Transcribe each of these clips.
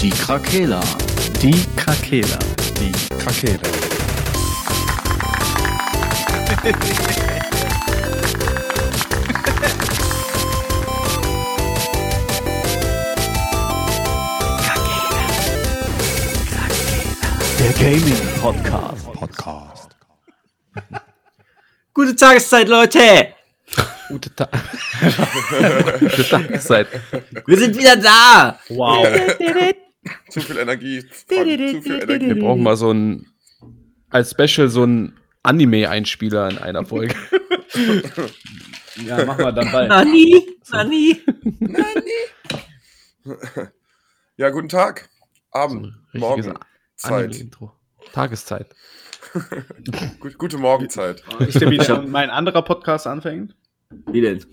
Die Krakela. Die Krakela. Die Krakela. Der Gaming Podcast. Podcast. Gute Tageszeit, Leute! Gute, Ta Gute Tageszeit. Wir sind wieder da! Wow. Zu viel Energie. Frank, zu viel Energie. Wir brauchen mal so ein, als Special so ein Anime-Einspieler in einer Folge. Ja, machen wir dann bald. Nani? Nani? Ja, guten Tag. Abend. Richtiges Morgen. Zeit. Tageszeit. Gut, gute Morgenzeit. Nicht der wieder mein anderer Podcast anfängt. Wie denn?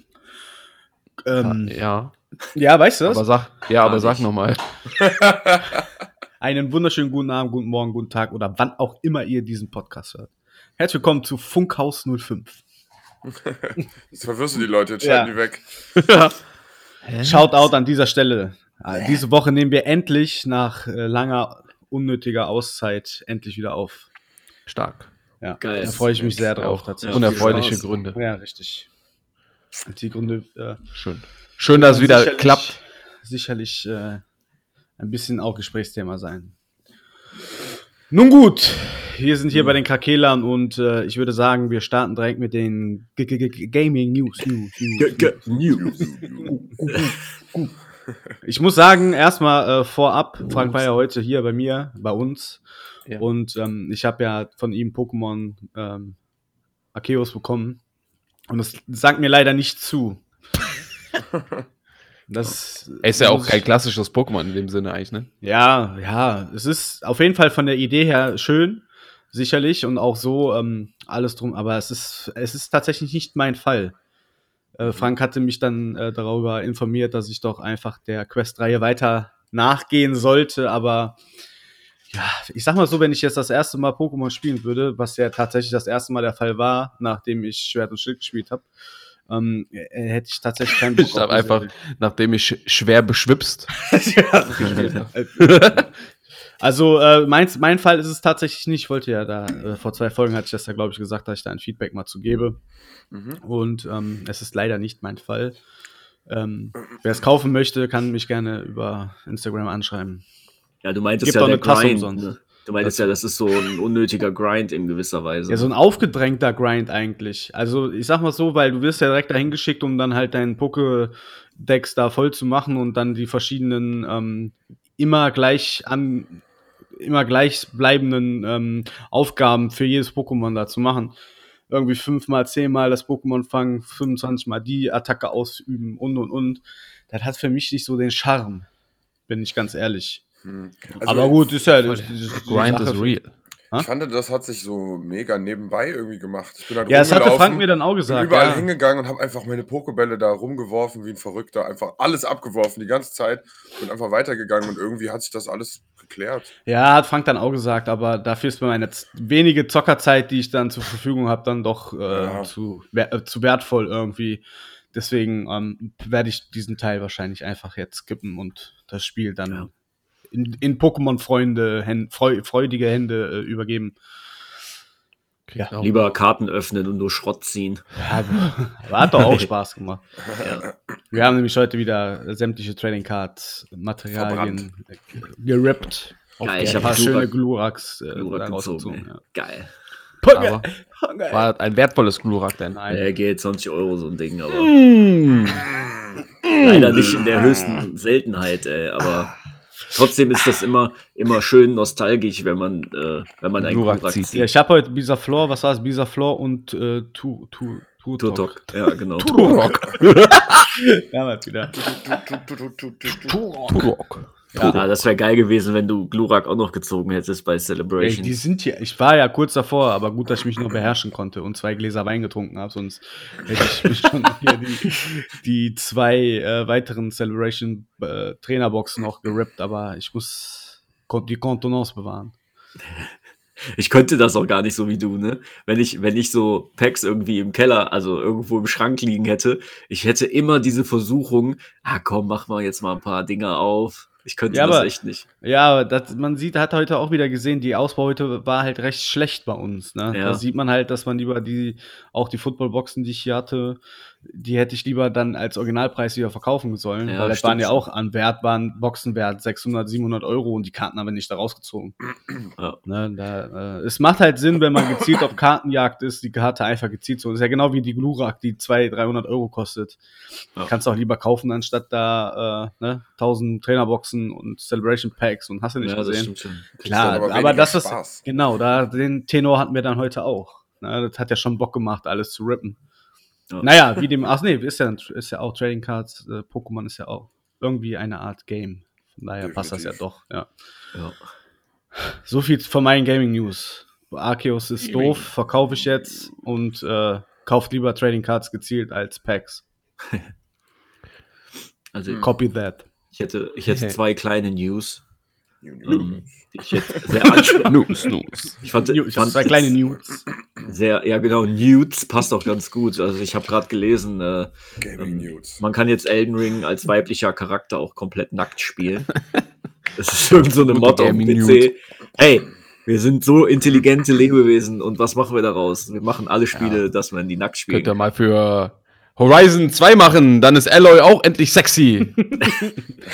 Ähm, Ja. Ja, weißt du das? Aber sag, ja, aber sag nochmal. Einen wunderschönen guten Abend, guten Morgen, guten Tag oder wann auch immer ihr diesen Podcast hört. Herzlich willkommen zu Funkhaus 05. Jetzt verwirrst du die Leute, jetzt schalten Ja. die weg. Shoutout an dieser Stelle. Äh, Diese Woche nehmen wir endlich nach äh, langer unnötiger Auszeit endlich wieder auf. Stark. Ja, Geil. da freue ich mich sehr drauf Auch tatsächlich. unerfreuliche. Gründe. Ja, richtig. Die Gründe äh, Schön. Schön, dass es wieder sicherlich- klappt. Sicherlich äh, ein bisschen auch Gesprächsthema sein. Nun gut, wir sind hier bei den Krakelern und äh, ich würde sagen, wir starten direkt mit den G -G -G Gaming News. News, News, News. Ich muss sagen, erstmal äh, vorab, Frank war ja heute hier bei mir, bei uns. Ja. Und ähm, ich habe ja von ihm Pokémon ähm, Arceus bekommen. Und das sagt mir leider nicht zu. Das Ist ja auch kein klassisches Pokémon in dem Sinne eigentlich, ne? Ja, ja, es ist auf jeden Fall von der Idee her schön, sicherlich, und auch so ähm, alles drum, aber es ist, es ist tatsächlich nicht mein Fall. Äh, Frank hatte mich dann äh, darüber informiert, dass ich doch einfach der Quest-Reihe weiter nachgehen sollte, aber ja, ich sag mal so, wenn ich jetzt das erste Mal Pokémon spielen würde, was ja tatsächlich das erste Mal der Fall war, nachdem ich Schwert und Schild gespielt habe, ähm, äh, hätte ich tatsächlich keinen Bock Ich hab auf diese- einfach, nachdem ich sch schwer beschwipst. Also äh, mein, mein Fall ist es tatsächlich nicht. Ich wollte ja da, äh, vor zwei Folgen hatte ich das ja, glaube ich, gesagt, dass ich da ein Feedback mal zu gebe. Mhm. Und ähm, es ist leider nicht mein Fall. Ähm, wer es kaufen möchte, kann mich gerne über Instagram anschreiben. Ja, du meintest Gibt ja der Grind. Ne? Du meintest ja, das ist so ein unnötiger Grind in gewisser Weise. Ja, so ein aufgedrängter Grind eigentlich. Also ich sag mal so, weil du wirst ja direkt dahin geschickt, um dann halt deinen Pokédex da voll zu machen und dann die verschiedenen ähm, immer gleich an immer gleich bleibenden ähm, Aufgaben für jedes Pokémon da zu machen. Irgendwie fünfmal, zehnmal das Pokémon fangen, 25 mal die Attacke ausüben und und und. Das hat für mich nicht so den Charme, bin ich ganz ehrlich. Hm. Aber gut, ist ja das, das, Grind is real. Ich fand, das hat sich so mega nebenbei irgendwie gemacht. Ich bin halt Ja, das hatte Frank mir dann auch bin gesagt. überall ja. hingegangen und habe einfach meine Pokebälle da rumgeworfen wie ein Verrückter. Einfach alles abgeworfen die ganze Zeit. Bin einfach weitergegangen und irgendwie hat sich das alles geklärt. Ja, hat Frank dann auch gesagt, aber dafür ist mir meine wenige Zockerzeit, die ich dann zur Verfügung habe, dann doch äh, Ja. zu, äh, zu wertvoll irgendwie. Deswegen ähm, werde ich diesen Teil wahrscheinlich einfach jetzt skippen und das Spiel dann Ja. In, in Pokémon-Freunde, freu, freudige Hände äh, übergeben. Ja. Genau. Lieber Karten öffnen und nur Schrott ziehen. Ja, aber hat doch auch Spaß gemacht. Ja. Wir haben nämlich heute wieder sämtliche Trading Cards Materialien äh, gerippt. Geil, ich ein hab paar schöne Gluraks äh, Glurak gezogen. Ja. Geil. Aber war ein wertvolles Glurak denn. Nein. Äh, geht 20 Euro so ein Ding, aber Mm. leider nicht in der höchsten Seltenheit, ey, aber trotzdem ist das immer, immer schön nostalgisch, wenn man, äh, wenn man einen Glurak zieht. zieht. Ja, ich habe heute Bisaflor, was war es? Bisaflor und äh, Tu, Tu, Tu, Turtok. Ja, genau. Turok. Damals wieder. Tu, tu, tu, tu, tu, tu. Turok. Ja, das wäre geil gewesen, wenn du Glurak auch noch gezogen hättest bei Ey, Celebration. die sind hier. Ich war ja kurz davor, aber gut, dass ich mich nur beherrschen konnte und zwei Gläser Wein getrunken habe, sonst hätte ich mich schon hier die, die zwei äh, weiteren Celebration äh, Trainerboxen noch gerippt, aber ich muss kon- die Kontenance bewahren. Ich könnte das auch gar nicht so wie du, ne? Wenn ich, wenn ich so Packs irgendwie im Keller, also irgendwo im Schrank liegen hätte, ich hätte immer diese Versuchung, ah komm, mach mal jetzt mal ein paar Dinger auf. Ich könnte Ja, das aber- echt nicht. Ja, aber das, man sieht, hat heute auch wieder gesehen, die Ausbeute war halt recht schlecht bei uns. Ne? Ja. Da sieht man halt, dass man lieber die, auch die Footballboxen, die ich hier hatte, die hätte ich lieber dann als Originalpreis wieder verkaufen sollen. Ja, weil das waren ja auch an Wert, waren Boxenwert 600, 700 Euro und die Karten haben wir nicht da rausgezogen. Ja. Ne, da, äh, es macht halt Sinn, wenn man gezielt auf Kartenjagd ist, die Karte einfach gezielt zu. Das ist ja genau wie die Glurak, die 200, 300 Euro kostet. Ja. Kannst du auch lieber kaufen, anstatt da äh, ne, 1000 Trainerboxen und Celebration Packs und hast du nicht Ja, gesehen. Klar, aber aber, das ist Spaß. genau, da den Tenor hatten wir dann heute auch. Ne, das hat ja schon Bock gemacht, alles zu rippen. Ja. Naja, wie dem, ach nee, ist ja, ist ja auch Trading Cards, äh, Pokémon ist ja auch irgendwie eine Art Game. Von daher passt das ja doch, ja. Ja. So viel von meinen Gaming News. Arceus ist doof, verkaufe ich jetzt und äh, kauft lieber Trading Cards gezielt als Packs. Also. Copy that. ich hätte, ich hätte zwei kleine News. Die Ich jetzt sehr ansprechend. News, News. Ich fand, News, fand zwei kleine News. Sehr, ja genau, Nudes passt auch ganz gut. Also ich habe gerade gelesen, äh, News. man kann jetzt Elden Ring als weiblicher Charakter auch komplett nackt spielen. Das ist irgend so eine Mod auf PC. Nude. Hey, wir sind so intelligente Lebewesen und was machen wir daraus? Wir machen alle Spiele, dass man die nackt spielen Könnt ihr mal für Horizon 2 machen, dann ist Alloy auch endlich sexy.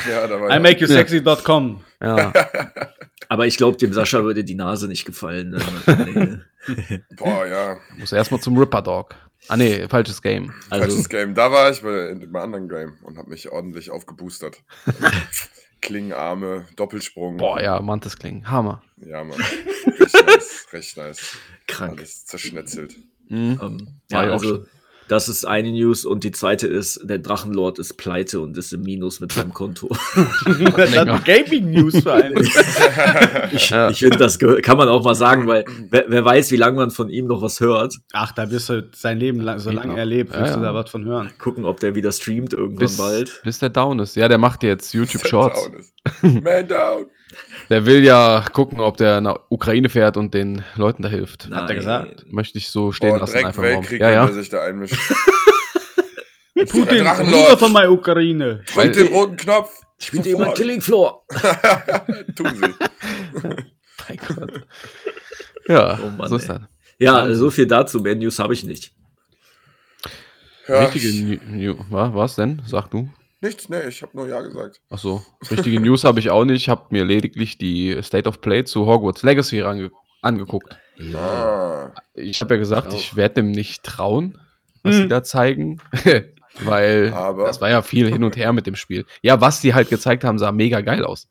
Ja, da war I ja- make you sexy.com. Ja. Aber ich glaube, dem Sascha würde die Nase nicht gefallen. Nee. Boah, ja. Muss erstmal zum Ripper Dog. Ah nee, falsches Game. Also, Falsches Game. Da war ich bei, in, bei anderen Game und habe mich ordentlich aufgeboostert. Klingenarme, Doppelsprung. Boah, ja, Mantis klingen. Hammer. Ja, Mann. Recht nice. Recht nice. krank. Alles zerschnetzelt. Mhm. Ähm, War ja, also schon. Das ist eine News und die zweite ist, der Drachenlord ist pleite und ist im Minus mit seinem Konto. das hat Gaming News für einen. Ich, Ja. ich finde, das kann man auch mal sagen, weil wer, wer weiß, wie lange man von ihm noch was hört. Ach, da wirst du sein Leben lang, so lange noch. erlebt, Ja, wirst du ja. da was von hören. Gucken, ob der wieder streamt irgendwann Bis, bald. bis der down ist. Ja, der macht jetzt YouTube Shorts. Down ist. Man down. Der will ja gucken, ob der nach Ukraine fährt und den Leuten da hilft. Nein. er gesagt? Möchte ich so stehen Boah, lassen. direkt Einfach. Weltkrieg, Ja, wenn ja. er sich da einmischt. Putin, Der rüber Drachenlord. von meiner Ukraine. Drückt den roten Knopf. Spielt jemand Sofort. Killing Floor? Tun sie. Mein Gott. Ja, Oh Mann, so ist das. Ja, so viel dazu. Mehr News habe ich nicht. Ja, Richtige New, New, wa- was denn? Sag du. Nichts, nee, ich habe nur Ja gesagt. Ach so. Richtige News habe ich auch nicht. Ich habe mir lediglich die State of Play zu Hogwarts Legacy range angeguckt. Ah, Ich habe ja gesagt, Auch. ich werde dem nicht trauen, was Hm. sie da zeigen. Weil Aber- das war ja viel hin und her mit dem Spiel. Ja, was die halt gezeigt haben, sah mega geil aus.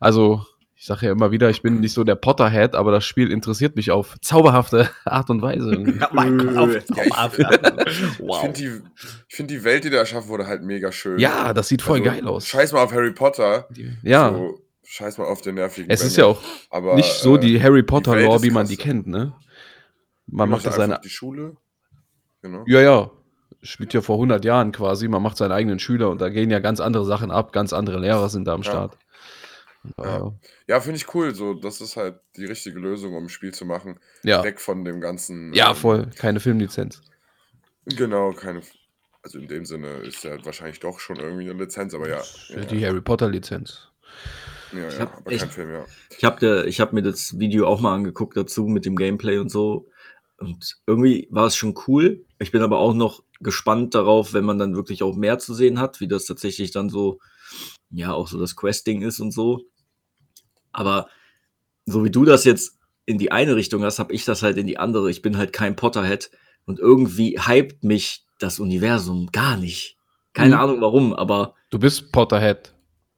Also, ich sage ja immer wieder, ich bin nicht so der Potterhead, aber das Spiel interessiert mich auf zauberhafte Art und Weise. Ja, mein Gott, auf, Ja, ich- finde die, find die Welt, die da erschaffen wurde, halt mega schön. ja, das sieht voll Also, geil aus. Scheiß mal auf Harry Potter. Die- Ja, So, scheiß mal auf den nervigen. es ist Bengel. ja auch aber, nicht so äh, die Harry Welt Potter-Lore, ist wie man die kennt, ne? Man macht ja seine. die Schule. Genau. Ja, ja. Spielt ja vor 100 Jahren quasi. Man macht seine eigenen Schüler und da gehen ja ganz andere Sachen ab. Ganz andere Lehrer sind da am Ja. Start. Ja. äh, Ja, finde ich cool. So, das ist halt die richtige Lösung, um ein Spiel zu machen. ja. Weg von dem ganzen. ja, ähm, voll. Keine Filmlizenz. Genau, keine. Also in dem Sinne ist ja wahrscheinlich doch schon irgendwie eine Lizenz, aber ja. Ja, Die Harry Potter-Lizenz. ja, ja hab aber echt- kein Film, ja. Ich habe ich hab mir das Video auch mal angeguckt dazu mit dem Gameplay und so. Und irgendwie war es schon cool. Ich bin aber auch noch gespannt darauf, wenn man dann wirklich auch mehr zu sehen hat, wie das tatsächlich dann so, ja, auch so das Questing ist und so. Aber so wie du das jetzt in die eine Richtung hast, habe ich das halt in die andere. Ich bin halt kein Potterhead und irgendwie hypt mich das Universum gar nicht. Keine Mhm. Ahnung warum, aber Du bist Potterhead.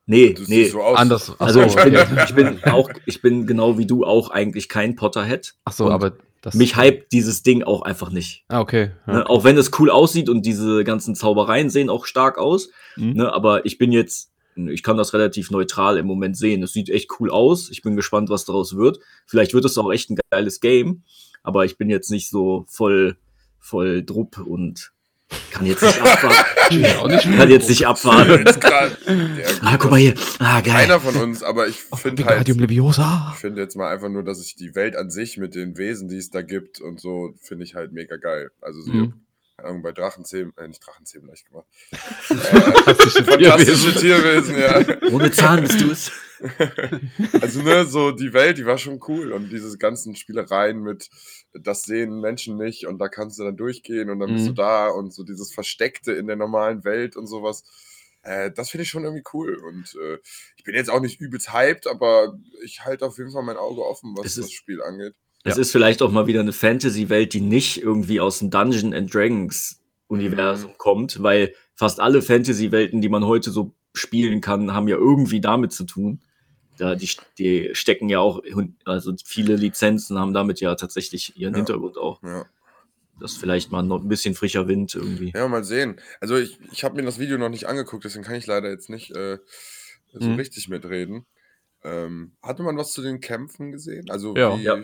nee, Du nee. siehst so aus. Anders. Also so, ich bin, ich bin auch, ich bin genau wie du auch eigentlich kein Potterhead. Ach so aber das. Mich hypt dieses Ding auch einfach nicht. Ah, okay. Ja. Ne? Auch wenn es cool aussieht und diese ganzen Zaubereien sehen auch stark aus. Mhm. Ne? Aber ich bin jetzt, ich kann das relativ neutral im Moment sehen. Es sieht echt cool aus. Ich bin gespannt, was daraus wird. Vielleicht wird es auch echt ein geiles Game. Aber ich bin jetzt nicht so voll, voll Drupp und kann jetzt nicht abwarten. Ja, auch nicht kann jetzt nicht abwarten. Jetzt grad- ja, Ah, guck mal hier. Ah, geil. Keiner von uns, aber ich finde halt. Ich finde jetzt mal einfach nur, dass ich die Welt an sich mit den Wesen, die es da gibt und so, finde ich halt mega geil. Also so Mhm. Ahnung, bei Drachenzähmen, äh, nicht Drachenzähmen, leicht gemacht. Fantastische Fantastische Tierwesen, ja. Ohne Zahn bist du es. Also, ne, so die Welt, die war schon cool. Und diese ganzen Spielereien mit, das sehen Menschen nicht und da kannst du dann durchgehen und dann bist du Mhm. da und so dieses Versteckte in der normalen Welt und sowas. Äh, das finde ich schon irgendwie cool. Und äh, ich bin jetzt auch nicht übelst hyped, aber ich halte auf jeden Fall mein Auge offen, was Es das ist- Spiel angeht. Es Ja. ist vielleicht auch mal wieder eine Fantasy-Welt, die nicht irgendwie aus dem Dungeon and Dragons Universum kommt, weil fast alle Fantasy-Welten, die man heute so spielen kann, haben ja irgendwie damit zu tun. Da die, die stecken ja auch, also viele Lizenzen haben damit ja tatsächlich ihren Ja. Hintergrund auch. Ja. Das ist vielleicht mal noch ein bisschen frischer Wind irgendwie. Ja, mal sehen. Also ich, ich habe mir das Video noch nicht angeguckt, deswegen kann ich leider jetzt nicht äh, so Mhm. richtig mitreden. Ähm, hatte man was zu den Kämpfen gesehen? Also Ja. wie, Ja.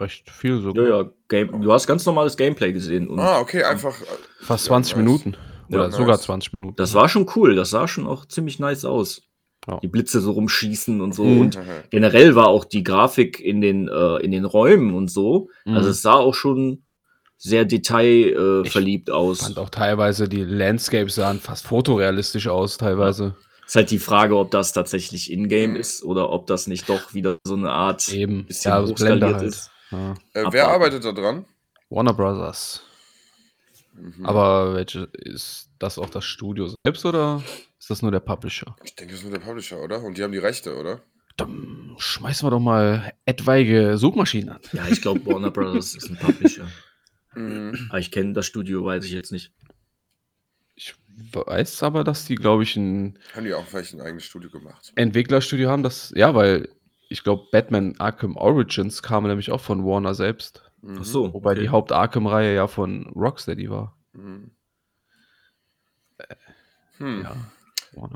Recht viel Ja, sogar. ja, Game, du hast ganz normales Gameplay gesehen und Ah, okay, einfach. äh, Fast ja, 20 nice. Minuten. Ja, Oder nice. sogar 20 Minuten. das war schon cool. Das sah schon auch ziemlich nice aus. Ja. Die Blitze so rumschießen und so. Mhm. Und generell war auch die Grafik in den, äh, in den Räumen und so. Mhm. Also es sah auch schon sehr detailverliebt äh, aus. fand auch teilweise die Landscapes sahen fast fotorealistisch aus, teilweise. Ist halt die Frage, ob das tatsächlich in-game Mhm. ist oder ob das nicht doch wieder so eine Art Eben. bisschen Ja, hochskaliert halt. ist. Ja. Äh, wer arbeitet da dran? Warner Brothers. Mhm. Aber welche ist das auch das Studio selbst oder ist das nur der Publisher? Ich denke, das ist nur der Publisher, oder? Und die haben die Rechte, oder? Dann schmeißen wir doch mal etwaige Suchmaschinen an. Ja, ich glaube, Warner Brothers ist ein Publisher. Mhm. Aber ich kenne das Studio, weiß ich jetzt nicht. Ich weiß aber, dass die, glaube ich, ein Haben die auch vielleicht ein eigenes Studio gemacht? Entwicklerstudio haben, das, ja, weil ich glaube, Batman Arkham Origins kam nämlich auch von Warner selbst. Mhm. Ach so. Wobei okay. die Haupt-Arkham-Reihe ja von Rocksteady war. Mhm. Hm. Ja.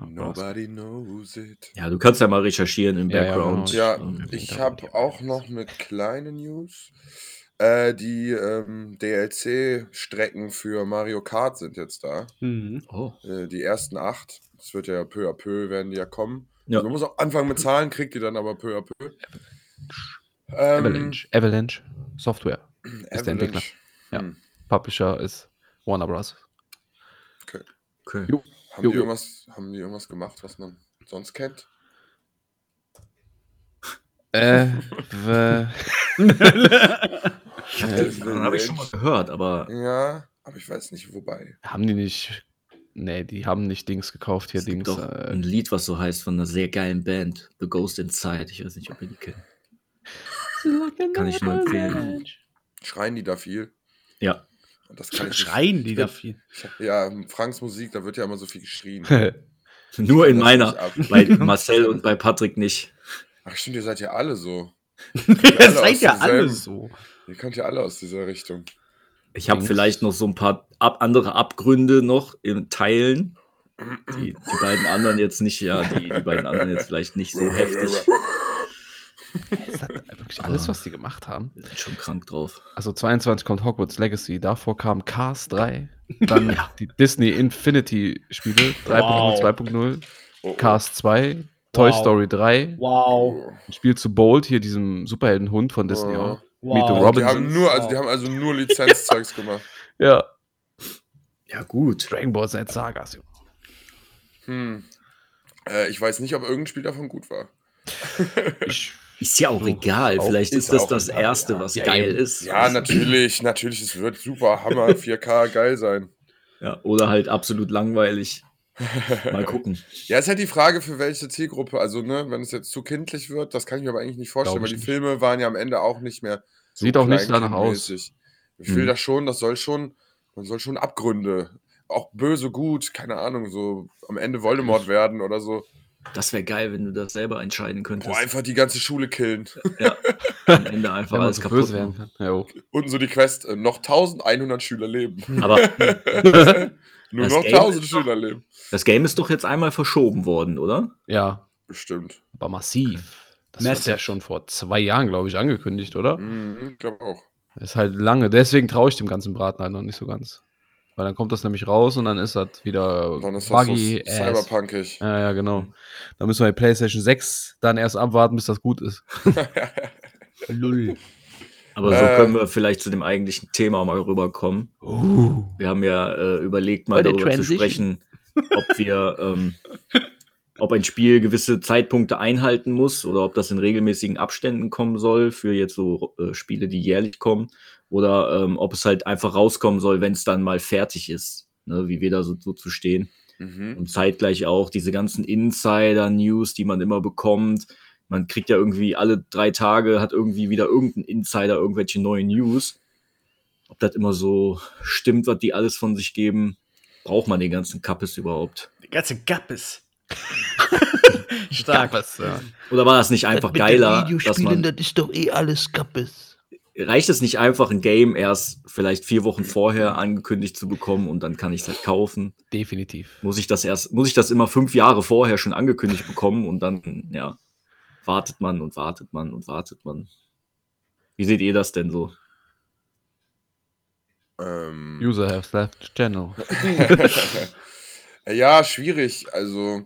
Nobody knows it. Ja, du kannst ja mal recherchieren im Ja, ja, Background. genau. Ja, ich habe auch noch eine kleine News. Äh, die ähm, DLC-Strecken für Mario Kart sind jetzt da. Mhm. Oh. Äh, die ersten acht. Das wird ja peu à peu werden die ja kommen. Ja. Also man muss auch anfangen mit Zahlen, kriegt die dann aber peu à peu. Ähm, Avalanche. Avalanche Software. ist der Entwickler. Avalanche. Ja. Hm. Publisher ist Warner Bros. Okay. Jo. Haben, Jo, die jo. irgendwas, haben die irgendwas gemacht, was man sonst kennt? Äh, w- Dann habe ich schon mal gehört, aber Ja, aber ich weiß nicht, wobei. haben die nicht. Nee, die haben nicht Dings gekauft hier, es gibt Dings. doch Äh, ein Lied, was so heißt von einer sehr geilen Band, The Ghost Inside. Ich weiß nicht, ob ihr die kennt. Kann ich nur empfehlen. Schreien die da viel? Ja. Und das kann ich nicht- Schreien die da viel. Ich ja, Franks Musik, da wird ja immer so viel geschrien. Nur in meiner. Bei Marcel und bei Patrick nicht. Ach stimmt, ihr seid ja alle so. Ihr alle seid ja alle so. Ihr kommt ja alle aus dieser Richtung. Ich habe Dings. vielleicht noch so ein paar ab andere Abgründe noch in Teilen. Die, die beiden anderen jetzt nicht, ja, die, die beiden anderen jetzt vielleicht nicht so heftig. ist das wirklich alles, was die gemacht haben? Wir sind schon krank drauf. Also 22 kommt Hogwarts Legacy, davor kam Cars 3, dann die Disney Infinity Spiele 3.0, Wow. 2.0, Oh, oh. Cars 2, Toy Wow. Story 3, Wow. ein Spiel zu Bold, hier diesem Superheldenhund von Disney Oh. auch. Wow. Meet the Die Robinson. haben nur, also die haben also nur Lizenzzeugs gemacht. Ja. Ja, gut. Dragon Ball Z Sagas. Junge. Hm. Äh, ich weiß nicht, ob irgendein Spiel davon gut war. Ich, Ist ja auch egal. Auch- Vielleicht ist ist das das egal, Erste, ja. was Ja, geil eben. ist. Ja, natürlich, natürlich, es wird super Hammer, 4K geil sein. Ja, oder halt absolut langweilig. Mal gucken. Ja, ist halt die Frage, für welche Zielgruppe. Also, ne, wenn es jetzt zu kindlich wird, das kann ich mir aber eigentlich nicht vorstellen, weil die nicht. Filme waren ja am Ende auch nicht mehr so Sieht auch nicht danach kleinkindmäßig. Ich will Mhm. das schon, das soll schon, man soll schon Abgründe, auch böse, gut, keine Ahnung, so am Ende Voldemort werden oder so. Das wäre geil, wenn du das selber entscheiden könntest. Boah, einfach die ganze Schule killen. ja. Am Ende einfach alles so kaputt böse werden kann. Ja, oh. Unten so die Quest, äh, noch 1100 Schüler leben. Aber Nur noch Game 1000 ist doch- Schüler leben. das Game ist doch jetzt einmal verschoben worden, oder? ja, Bestimmt. aber massiv. Das Massive. ist ja schon vor zwei Jahren, glaube ich, angekündigt, oder? Mhm, ich glaube auch. Ist halt lange. Deswegen traue ich dem ganzen Braten halt noch nicht so ganz. Weil dann kommt das nämlich raus und dann ist das wieder Dann ist das so buggy cyberpunkig. Ja, ja, genau. Da müssen wir die PlayStation 6 dann erst abwarten, bis das gut ist. Lull. Aber so Äh. können wir vielleicht zu dem eigentlichen Thema mal rüberkommen. Uh. Wir haben ja äh, überlegt, mal darüber zu Transition. sprechen, ob wir, ähm, ob ein Spiel gewisse Zeitpunkte einhalten muss oder ob das in regelmäßigen Abständen kommen soll für jetzt so äh, Spiele, die jährlich kommen, oder ähm, ob es halt einfach rauskommen soll, wenn es dann mal fertig ist, ne, wie wir da so, so zu stehen. Mhm. Und zeitgleich auch diese ganzen Insider-News, die man immer bekommt. Man kriegt ja irgendwie alle drei Tage, hat irgendwie wieder irgendein Insider irgendwelche neuen News. Ob das immer so stimmt, was die alles von sich geben, braucht man den ganzen Kappes überhaupt? Der ganze Gappes. Stark. Was, ja. Oder war das nicht einfach geiler, dass Videospielen, man, das ist doch eh alles Kappes. Reicht es nicht einfach, ein Game erst vielleicht vier Wochen vorher angekündigt zu bekommen und dann kann ich es halt kaufen? Definitiv. Muss ich das erst, muss ich das immer fünf Jahre vorher schon angekündigt bekommen und dann, ja, wartet man und wartet man und wartet man. Wie seht ihr das denn so? Ähm, User have left channel. ja, schwierig. Also,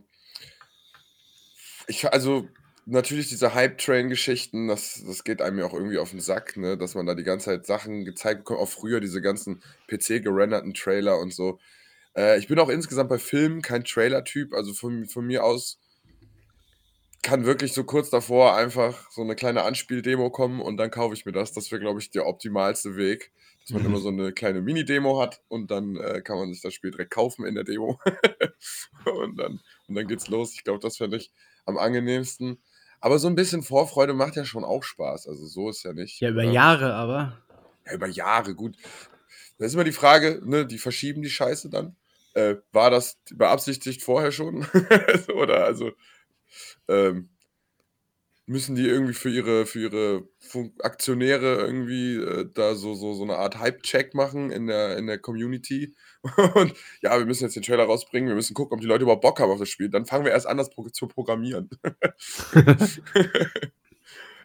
ich, also natürlich diese Hype-Train-Geschichten, das, das geht einem ja auch irgendwie auf den Sack, ne? dass man da die ganze Zeit Sachen gezeigt bekommt, auch früher diese ganzen PC-gerenderten Trailer und so. Äh, ich bin auch insgesamt bei Filmen kein Trailer-Typ, also von, von mir aus kann wirklich so kurz davor einfach so eine kleine Anspieldemo kommen und dann kaufe ich mir das. Das wäre, glaube ich, der optimalste Weg, dass man Mhm. immer so eine kleine Mini-Demo hat und dann äh, kann man sich das Spiel direkt kaufen in der Demo. und, dann, und dann geht's los. Ich glaube, das fände ich am angenehmsten. Aber so ein bisschen Vorfreude macht ja schon auch Spaß. Also so ist ja nicht. Ja, über ne? Jahre aber. Ja, über Jahre, gut. Da ist immer die Frage, ne, die verschieben die Scheiße dann. Äh, war das beabsichtigt vorher schon? Oder also ähm, müssen die irgendwie für ihre, für ihre Fun Aktionäre irgendwie äh, da so, so, so eine Art Hype-Check machen in der, in der Community? Und ja, wir müssen jetzt den Trailer rausbringen, wir müssen gucken, ob die Leute überhaupt Bock haben auf das Spiel. Dann fangen wir erst an, das pro zu programmieren.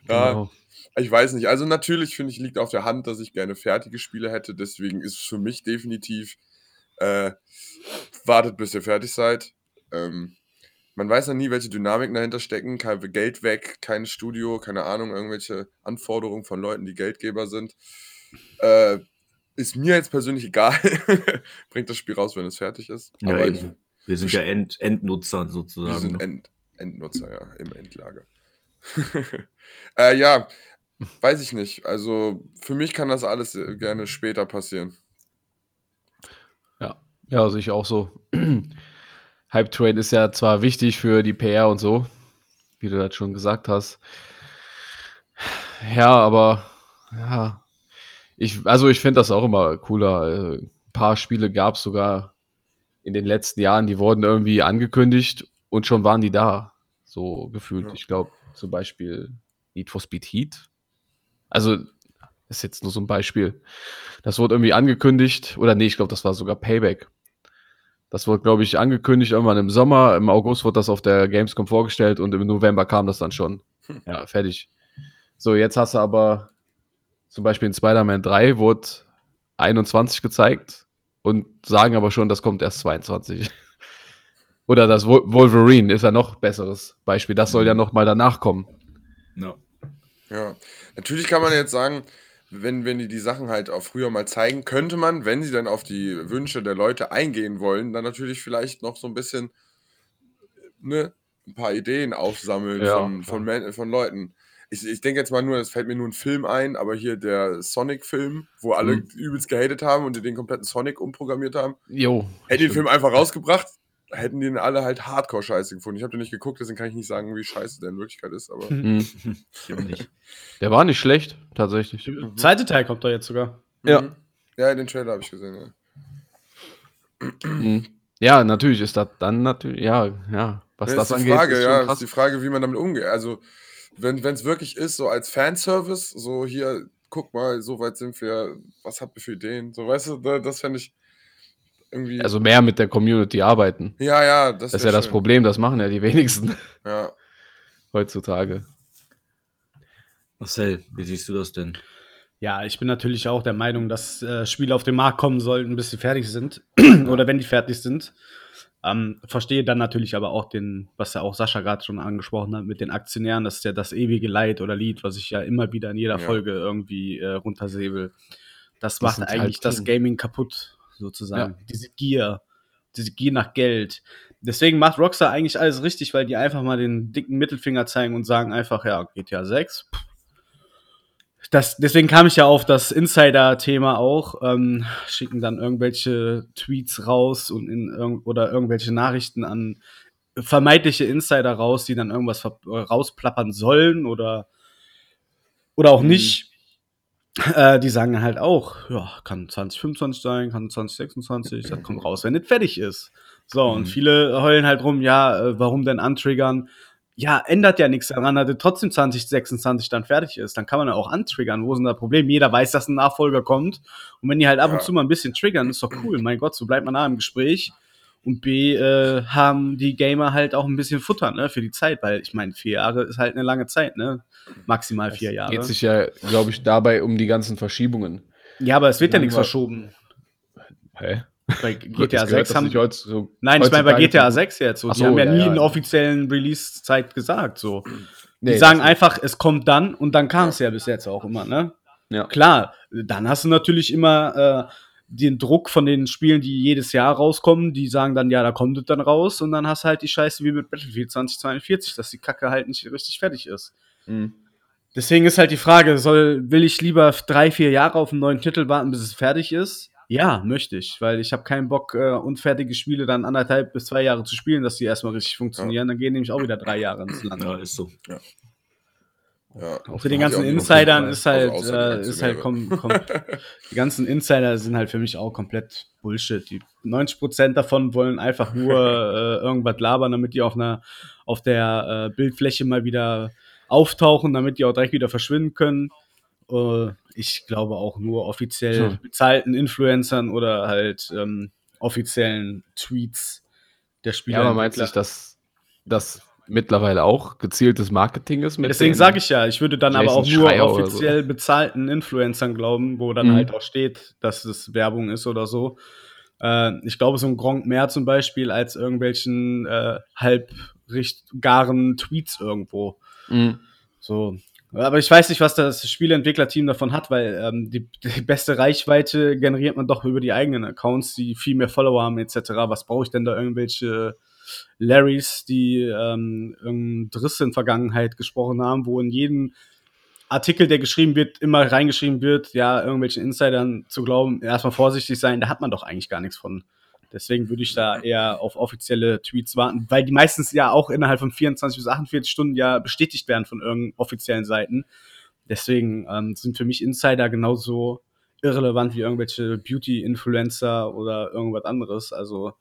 ja, Genau. ich weiß nicht. Also natürlich finde ich, liegt auf der Hand, dass ich gerne fertige Spiele hätte. Deswegen ist es für mich definitiv, äh, wartet bis ihr fertig seid. Ähm, man weiß ja nie, welche Dynamiken dahinter stecken. Kein Geld weg, kein Studio, keine Ahnung, irgendwelche Anforderungen von Leuten, die Geldgeber sind. Äh, ist mir jetzt persönlich egal. Bringt das Spiel raus, wenn es fertig ist. Ja, Aber eben. Wir sind ja End Endnutzer wir sozusagen. sind ne? End Endnutzer, ja, im Endlager. äh, ja, weiß ich nicht. Also für mich kann das alles äh, gerne später passieren. Ja, ja, sehe ich auch so. Hype Train ist ja zwar wichtig für die PR und so, wie du das schon gesagt hast. Ja, aber ja, ich, also ich finde das auch immer cooler. Äh, Ein paar Spiele gab es sogar in den letzten Jahren, die wurden irgendwie angekündigt und schon waren die da. So gefühlt. Ja. Ich glaube, zum Beispiel Need for Speed Heat. Also, ist jetzt nur so ein Beispiel. Das wurde irgendwie angekündigt, oder nee, ich glaube, das war sogar Payback. Das wurde, glaube ich, angekündigt irgendwann im Sommer. Im August wurde das auf der Gamescom vorgestellt und im November kam das dann schon. Hm. Ja, fertig. So, jetzt hast du aber zum Beispiel in Spider-Man 3 wurde 21 gezeigt und sagen aber schon, das kommt erst 22. Oder das Wol- Wolverine ist ja noch besseres Beispiel. Das soll ja noch mal danach kommen. Ja. Ja, natürlich kann man jetzt sagen, wenn, wenn die die Sachen halt auch früher mal zeigen, könnte man, wenn sie dann auf die Wünsche der Leute eingehen wollen, dann natürlich vielleicht noch so ein bisschen ne, ein paar Ideen aufsammeln Ja, von, von, Men von Leuten. Ich, ich denke jetzt mal nur, es fällt mir nur ein Film ein, aber hier der Sonic-Film, wo alle Mhm. übelst gehatet haben und die den kompletten Sonic umprogrammiert haben. Jo. Hätten die den. Film einfach rausgebracht, hätten den alle halt hardcore scheiße gefunden. Ich habe den nicht geguckt, deswegen kann ich nicht sagen, wie scheiße der in Wirklichkeit ist, aber. Mhm. Ich auch nicht. Der war nicht schlecht, tatsächlich. Zweite Teil kommt doch jetzt sogar. Ja. Mhm. Ja, den Trailer habe ich gesehen, ja. Mhm. Ja, natürlich ist das dann natürlich, ja, ja, was Ja, das ist die angeht. Frage, ist ja, ist die Frage, wie man damit umgeht. Also, wenn es wirklich ist, so als Fanservice, so hier, guck mal, so weit sind wir, was habt ihr für Ideen? So, weißt du, da- das fände ich irgendwie. Also mehr mit der Community arbeiten. ja, ja, das, Das ist ja das schön. Problem, das machen ja die wenigsten Ja. heutzutage. Marcel, wie siehst du das denn? Ja, ich bin natürlich auch der Meinung, dass äh, Spiele auf den Markt kommen sollten, bis sie fertig sind. Oder wenn die fertig sind. Ähm, verstehe dann natürlich aber auch den, was ja auch Sascha gerade schon angesprochen hat, mit den Aktionären, das ist ja das ewige Leid oder Lied, was ich ja immer wieder in jeder Ja. Folge irgendwie äh, runtersäbel. Das, Das macht eigentlich halt das. Gaming kaputt, sozusagen. Diese Gier, diese Gier nach Geld. Deswegen macht Rockstar eigentlich alles richtig, weil die einfach mal den dicken Mittelfinger zeigen und sagen einfach, ja, GTA 6. pff. Das, deswegen kam ich ja auf das Insider-Thema auch, ähm, schicken dann irgendwelche Tweets raus und in irg oder irgendwelche Nachrichten an vermeintliche Insider raus, die dann irgendwas rausplappern sollen oder, oder auch Mhm. nicht. Äh, die sagen halt auch, ja, kann 2025 sein, kann 2026, das kommt raus, wenn es fertig ist. So, und Mhm. viele heulen halt rum, ja, äh, warum denn antriggern? Ja, ändert ja nichts daran, dass es trotzdem 2026 dann fertig ist. Dann kann man ja auch antriggern. Wo ist denn das Problem? Jeder weiß, dass ein Nachfolger kommt. Und wenn die halt ab und Ja. zu mal ein bisschen triggern, ist doch cool. Mein Gott, so bleibt man nah im Gespräch. Und B, äh, haben die Gamer halt auch ein bisschen Futter, ne, für die Zeit, weil ich meine, vier Jahre ist halt eine lange Zeit, ne? Maximal vier Jahre. Geht sich ja, glaube ich, dabei um die ganzen Verschiebungen. ja, aber es wird ja nichts verschoben. Hä? Bei GTA das gehört 6 das haben. heutz- so Nein, ich meine bei GTA von- 6 jetzt so. Die so, haben ja, ja, nie ja. einen offiziellen Release-Zeit gesagt. So. Die Nee, das sagen einfach, es kommt dann und dann kam es ja. bis jetzt auch immer, ne? Ja. Klar, dann hast du natürlich immer äh, den Druck von den Spielen, die jedes Jahr rauskommen, die sagen dann, ja, da kommt es dann raus und dann hast du halt die Scheiße wie mit Battlefield 2042, dass die Kacke halt nicht richtig fertig ist. Mhm. Deswegen ist halt die Frage, soll, will ich lieber drei, vier Jahre auf einen neuen Titel warten, bis es fertig ist? Ja, möchte ich, weil ich habe keinen Bock, äh, unfertige Spiele dann anderthalb bis zwei Jahre zu spielen, dass die erstmal richtig funktionieren. Dann gehen nämlich auch wieder drei Jahre ins Land. Ja, ist so. Ja. Für den ganzen Insidern ist halt, äh, ist halt kom kom die ganzen Insider sind halt für mich auch komplett Bullshit. Die 90% davon wollen einfach nur äh, irgendwas labern, damit die auf einer auf der äh, Bildfläche mal wieder auftauchen, damit die auch direkt wieder verschwinden können. Äh, ich glaube auch nur offiziell Hm. bezahlten Influencern oder halt ähm, offiziellen Tweets der Spieler. Ja, aber meinst du nicht, dass das mittlerweile auch gezieltes Marketing ist? Deswegen sage ich ja, ich würde dann aber auch nur Schreier offiziell bezahlten Influencern glauben, wo dann Mhm. halt auch steht, dass es Werbung ist oder so. Äh, ich glaube, so ein Gronk mehr zum Beispiel als irgendwelchen äh, halbricht garen Tweets irgendwo. Mhm. So. Aber ich weiß nicht, was das Spieleentwicklerteam davon hat, weil ähm, die, die beste Reichweite generiert man doch über die eigenen Accounts, die viel mehr Follower haben, etc. Was brauche ich denn da irgendwelche Larrys, die ähm, irgendeinen Driss in Vergangenheit gesprochen haben, wo in jedem Artikel, der geschrieben wird, immer reingeschrieben wird, ja, irgendwelchen Insidern zu glauben, erstmal vorsichtig sein, da hat man doch eigentlich gar nichts von. Deswegen würde ich da eher auf offizielle Tweets warten, weil die meistens ja auch innerhalb von 24 bis 48 Stunden ja bestätigt werden von irgendeinen offiziellen Seiten. Deswegen ähm, sind für mich Insider genauso irrelevant wie irgendwelche Beauty-Influencer oder irgendwas anderes. Also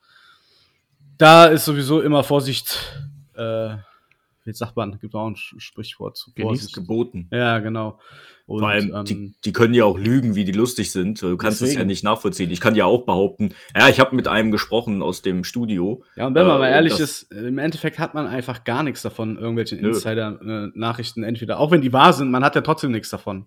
da ist sowieso immer Vorsicht, äh, wie sagt man, gibt auch ein Sprichwort zu Genießt Vorsicht. geboten. Ja, genau. Und, Vor allem, ähm, die, die können ja auch lügen, wie die lustig sind. Du kannst es ja Deswegen. nicht nachvollziehen. Ich kann ja auch behaupten, ja, ich habe mit einem gesprochen aus dem Studio. Ja, und wenn man Äh, mal ehrlich ist, im Endeffekt hat man einfach gar nichts davon, irgendwelche. Insider-Nachrichten entweder, auch wenn die wahr sind, man hat ja trotzdem nichts davon.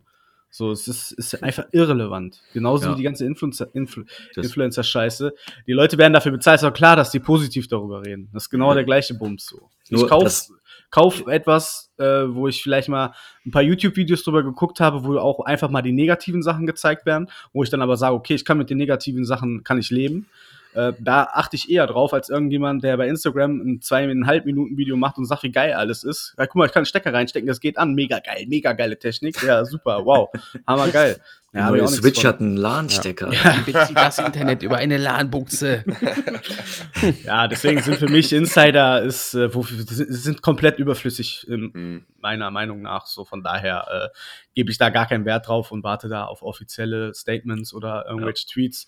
So, es ist, ist einfach irrelevant. Genauso Ja. wie die ganze Influencer, Influ Influencer-Scheiße. Die Leute werden dafür bezahlt, ist auch klar, dass die positiv darüber reden. Das ist genau Ja. der gleiche Bums so. Ich Nur kauf, das- kauf etwas, äh, wo ich vielleicht mal ein paar YouTube-Videos drüber geguckt habe, wo auch einfach mal die negativen Sachen gezeigt werden, wo ich dann aber sage, okay, ich kann mit den negativen Sachen, kann ich leben. Äh, da achte ich eher drauf, als irgendjemand, der bei Instagram ein zweieinhalb Minuten Video macht und sagt, wie geil alles ist. Ja, guck mal, ich kann einen Stecker reinstecken, das geht an. Mega geil, mega geile Technik. Ja, super, wow. Hammer geil. Ja, Neue Switch hat einen LAN-Stecker. bezieht das Internet über eine LAN-Buchse. Ja, deswegen sind für mich Insider ist, äh, wofür, sind komplett überflüssig, ähm, Mhm. meiner Meinung nach. So von daher äh, gebe ich da gar keinen Wert drauf und warte da auf offizielle Statements oder irgendwelche Tweets.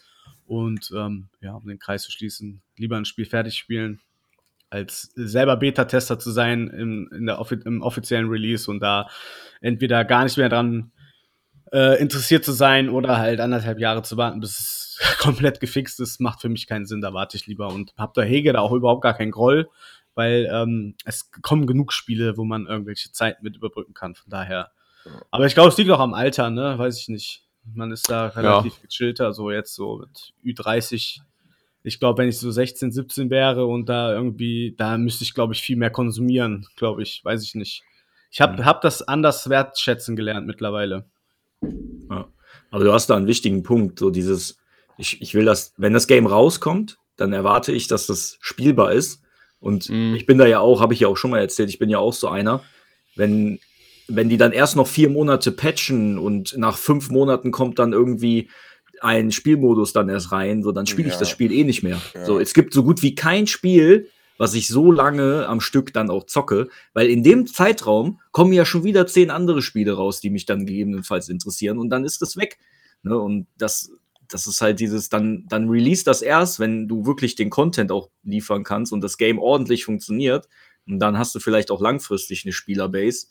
Und ähm, ja, um den Kreis zu schließen, lieber ein Spiel fertig spielen, als selber Beta-Tester zu sein im, in der im offiziellen Release und da entweder gar nicht mehr dran äh, interessiert zu sein oder halt anderthalb Jahre zu warten, bis es komplett gefixt ist, macht für mich keinen Sinn. Da warte ich lieber und hab da hege da auch überhaupt gar keinen Groll, weil ähm, es kommen genug Spiele, wo man irgendwelche Zeiten mit überbrücken kann. Von daher. Aber ich glaube, es liegt auch am Alter, ne? Weiß ich nicht. Man ist da relativ gechillter, so jetzt so mit Ü30 Ich glaube, wenn ich so 16, 17 wäre und da irgendwie, da müsste ich, glaube ich, viel mehr konsumieren, glaube ich, weiß ich nicht. Ich habe Mhm. hab das anders wertschätzen gelernt mittlerweile. Ja. Aber du hast da einen wichtigen Punkt, so dieses, ich, ich will das, wenn das Game rauskommt, dann erwarte ich, dass das spielbar ist. Und Mhm. ich bin da ja auch, habe ich ja auch schon mal erzählt, ich bin ja auch so einer, wenn, wenn die dann erst noch vier Monate patchen und nach fünf Monaten kommt dann irgendwie ein Spielmodus dann erst rein, so dann spiele ich Ja. das Spiel eh nicht mehr. Ja. So, es gibt so gut wie kein Spiel, was ich so lange am Stück dann auch zocke, weil in dem Zeitraum kommen ja schon wieder zehn andere Spiele raus, die mich dann gegebenenfalls interessieren und dann ist das weg. Ne? Und das, das ist halt dieses, dann, dann release das erst, wenn du wirklich den Content auch liefern kannst und das Game ordentlich funktioniert. Und dann hast du vielleicht auch langfristig eine Spielerbase.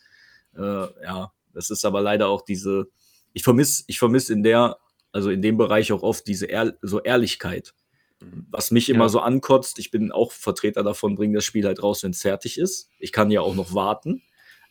Äh, ja, das ist aber leider auch diese, ich vermisse, ich vermisse in der, also in dem Bereich auch oft diese Ehr so Ehrlichkeit. Was mich immer Ja. so ankotzt, ich bin auch Vertreter davon, bring das Spiel halt raus, wenn es fertig ist. Ich kann ja auch noch warten.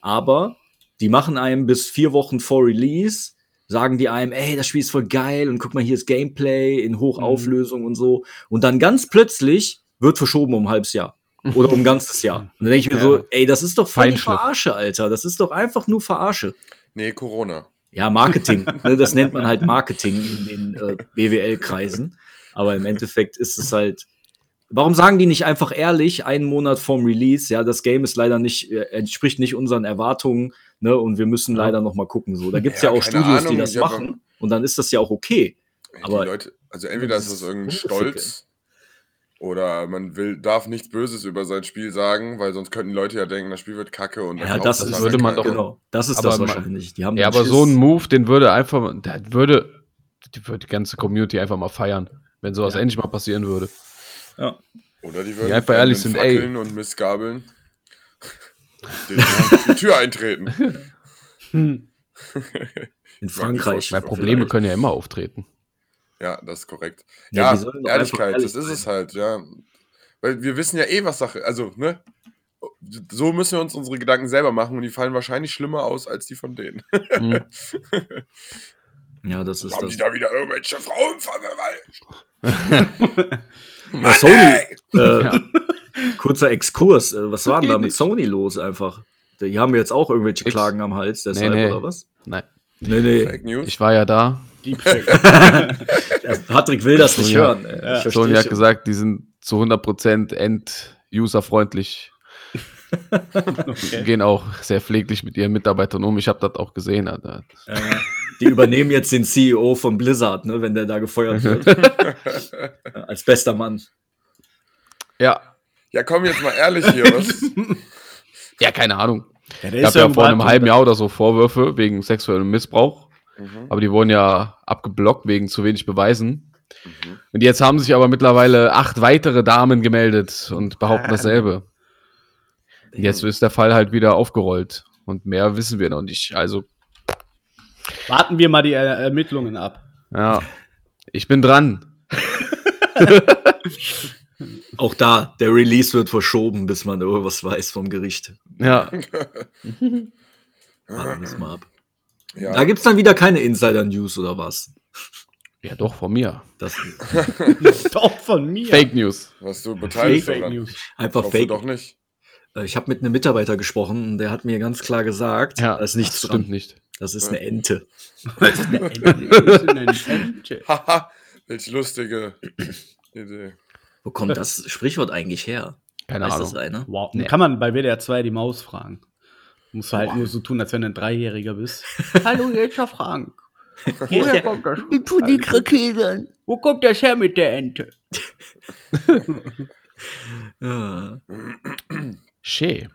Aber die machen einem bis vier Wochen vor Release, sagen die einem, ey, das Spiel ist voll geil und guck mal, hier ist Gameplay in Hochauflösung und so. Und dann ganz plötzlich wird verschoben um ein halbes Jahr. Oder um ein ganzes Jahr. Und dann denke ich mir Ja. so, ey, das ist doch voll die. Verarsche, Alter. Das ist doch einfach nur Verarsche. Nee, Corona. Ja, Marketing. ne, das nennt man halt Marketing in den äh, BWL-Kreisen. Aber im Endeffekt ist es halt. Warum sagen die nicht einfach ehrlich, einen Monat vorm Release, ja, das Game ist leider nicht, äh, entspricht nicht unseren Erwartungen, ne, und wir müssen Ja. leider noch mal gucken. So, da gibt's ja, Ja, auch Studios, die Ahnung, das ich hab- machen, und dann ist das ja auch okay. Ey, Aber- die Leute, also entweder ist das es irgendein. Stolz oder man will, darf nichts Böses über sein Spiel sagen, weil sonst könnten die Leute ja denken, das Spiel wird kacke und dann Ja, das, das würde man doch- genau. Das ist Aber das wahrscheinlich. Die haben Ja, aber so ein Schiss. Move, den würde einfach, der würde, die würde die ganze Community einfach mal feiern, wenn sowas Ja. endlich mal passieren würde. Ja. Oder die Die würden einfach ehrlich sind, ey. Fackeln und Missgabeln die Tür eintreten. Hm. In Frankreich. Weil Probleme können ja immer auftreten. Ja, das ist korrekt. Ja, Ja, Ehrlichkeit, ehrlich das ist es halt, ja. Weil wir wissen ja eh, was Sache, also, ne? So müssen wir uns unsere Gedanken selber machen und die fallen wahrscheinlich schlimmer aus als die von denen. Hm. Ja, das ist Haben das. die da wieder irgendwelche Frauen vergewaltigt? Sony, äh, Ja. kurzer Exkurs. Äh, was war denn da mit. Sony los einfach? Die haben jetzt auch irgendwelche. Klagen am Hals, deshalb, nee. oder was? Nein, Nee, nee. Fake News. ich war ja da. Patrick will das nicht hören. Ja. ich Sony hat schon. gesagt, die sind zu 100% end-user-freundlich. Okay. Gehen auch sehr pfleglich mit ihren Mitarbeitern um. Ich habe das auch gesehen. Alter. Ja, ja. Die übernehmen jetzt den CEO von Blizzard, ne, wenn der da gefeuert wird. Als bester Mann. Ja, Ja, komm jetzt mal ehrlich hier, was? ja, keine Ahnung. Ja, Ich habe ja vor einem halben Jahr oder so Vorwürfe wegen sexuellem Missbrauch. Mhm. Aber die wurden ja abgeblockt wegen zu wenig Beweisen. Mhm. Und jetzt haben sich aber mittlerweile acht weitere Damen gemeldet und behaupten dasselbe. Und Jetzt ist der Fall halt wieder aufgerollt. Und mehr wissen wir noch nicht. Also, Warten wir mal die Ermittlungen ab. ja, ich bin dran. Auch da, der Release wird verschoben, bis man irgendwas weiß vom Gericht. Ja, Warten wir es mal ab. Ja. Da gibt's dann wieder keine Insider-News oder was? ja doch, von mir. Das Doch von mir. Fake News. Was du Fake, beteiligt Fake daran. News. einfach fake. doch nicht. Äh, Ich habe mit einem Mitarbeiter gesprochen und der hat mir ganz klar gesagt, Ja, da ist nichts das dran. stimmt nicht. Das ist eine Ente. Haha, welche lustige Idee. Wo kommt das Sprichwort eigentlich her? Keine Ahnung. das? Wow. Nee. Kann man bei WDR 2 die Maus fragen. Musst du halt nur so tun, als wenn du ein Dreijähriger bist. Hallo, jetzt Herr Frank. Woher kommt das? Tu die Krakeelen. Wo kommt das her mit der Ente? Ja. Schee.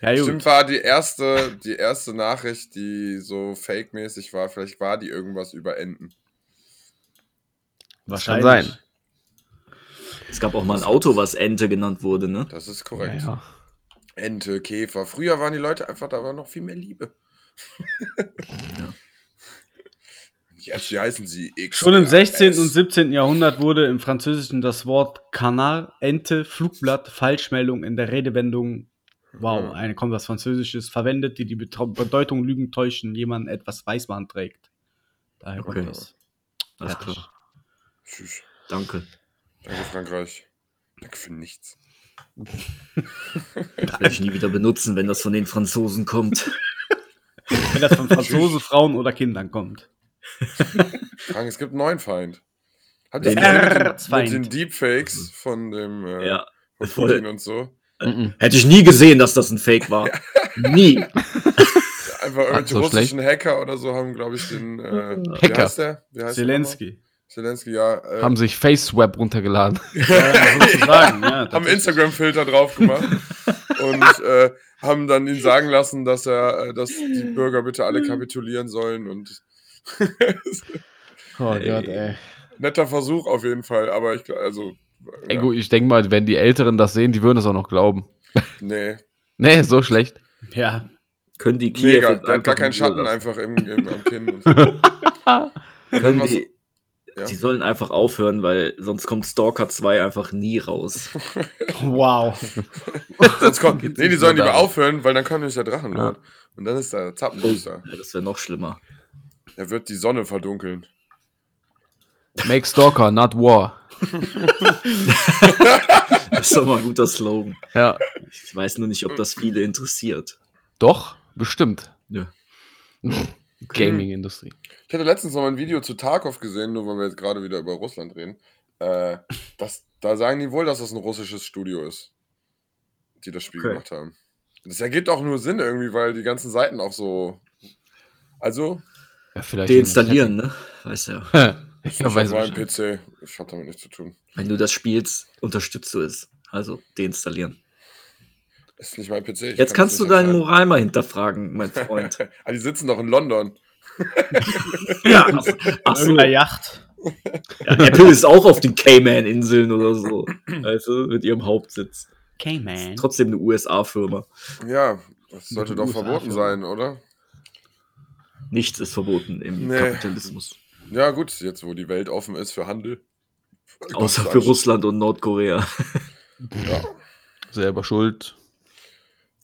Ja. Stimmt, war die erste, die erste Nachricht, die so fake-mäßig war. Vielleicht war die irgendwas über Enten. Das kann sein. Es gab auch mal ein Auto, was Ente genannt wurde, ne? Das ist Ja, korrekt. ja. Ente, Käfer. Früher waren die Leute einfach, da war noch viel mehr Liebe. Jetzt wie heißen sie X. Schon im oder 16. S. und 17. Jahrhundert wurde im Französischen das Wort Canard, Ente, Flugblatt, Falschmeldung in der Redewendung Wow, Mhm. eine kommt was Französisches verwendet, die die Bedeutung Lügen täuschen, jemanden etwas Weißwahn trägt. Daher Okay. kommt das. Alles klar. Tschüss. Danke. Danke, Frankreich. Danke für nichts. Das werde ich nie wieder benutzen, wenn das von den Franzosen kommt. Wenn das von Franzosen, Frauen oder Kindern kommt. Frank, es gibt einen neuen Feind. Ihr Den mit den, Deepfakes von dem äh, Ja. von. Putin und so? Mhm. Hätte ich nie gesehen, dass das ein Fake war. Nie. Einfach irgendwelche so russischen Hacker oder so haben, glaube ich, den äh, Wie Hacker. heißt der? Wie heißt der Zelensky. Zelensky, ja. Äh, Haben sich FaceWeb runtergeladen. Ja, sozusagen, ja. haben Instagram-Filter drauf gemacht und äh, haben dann ihn sagen lassen, dass er, äh, dass die Bürger bitte alle kapitulieren sollen und Oh Ey. Gott, ey. netter Versuch auf jeden Fall, aber ich glaube, also ey ja, gut, ich denke mal, wenn die Älteren das sehen, die würden es auch noch glauben. nee, Nee, so schlecht. Ja. Können die Kiew mega, hat gar einfach keinen Schatten einfach im, im, am Kinn. Und so. Können die, Ja. die sollen einfach aufhören, weil sonst kommt Stalker 2 einfach nie raus. Wow. Sonst kommt, nee, die sollen lieber aufhören, weil dann kommt nämlich der Drachenlord. Und dann ist da Zappenduster. Ja, das wäre noch schlimmer. Er wird die Sonne verdunkeln. Make Stalker, not War. Das ist doch mal ein guter Slogan. Ja. Ich weiß nur nicht, ob das viele interessiert. Doch, bestimmt. Ja. Gaming-Industrie. Ich hatte letztens noch mal ein Video zu Tarkov gesehen, nur weil wir jetzt gerade wieder über Russland reden. Äh, das, da sagen die wohl, dass das ein russisches Studio ist, die das Spiel Okay. gemacht haben. Das ergibt auch nur Sinn irgendwie, weil die ganzen Seiten auch so. Also, Ja, vielleicht Deinstallieren, ne? Weißt du ja. ja, ich weiß auf ich meinem PC. Ich habe damit nichts zu tun. Wenn du das spielst, unterstützt du es. Also deinstallieren. Ist nicht mein PC. ich Jetzt kann kannst das du nicht deine entscheiden. Moral mal hinterfragen, mein Freund. ah, die sitzen doch in London. ja, ach so. Irgendeiner Yacht. Ja, Apple ist auch auf den Cayman-Inseln oder so. Du, mit ihrem Hauptsitz. Cayman. Trotzdem eine USA-Firma. Ja, das sollte doch verboten sein, oder? Nichts ist verboten im Nee. Kapitalismus. Ja, gut, jetzt wo die Welt offen ist für Handel. Außer für. Russland und Nordkorea. Ja. Selber schuld.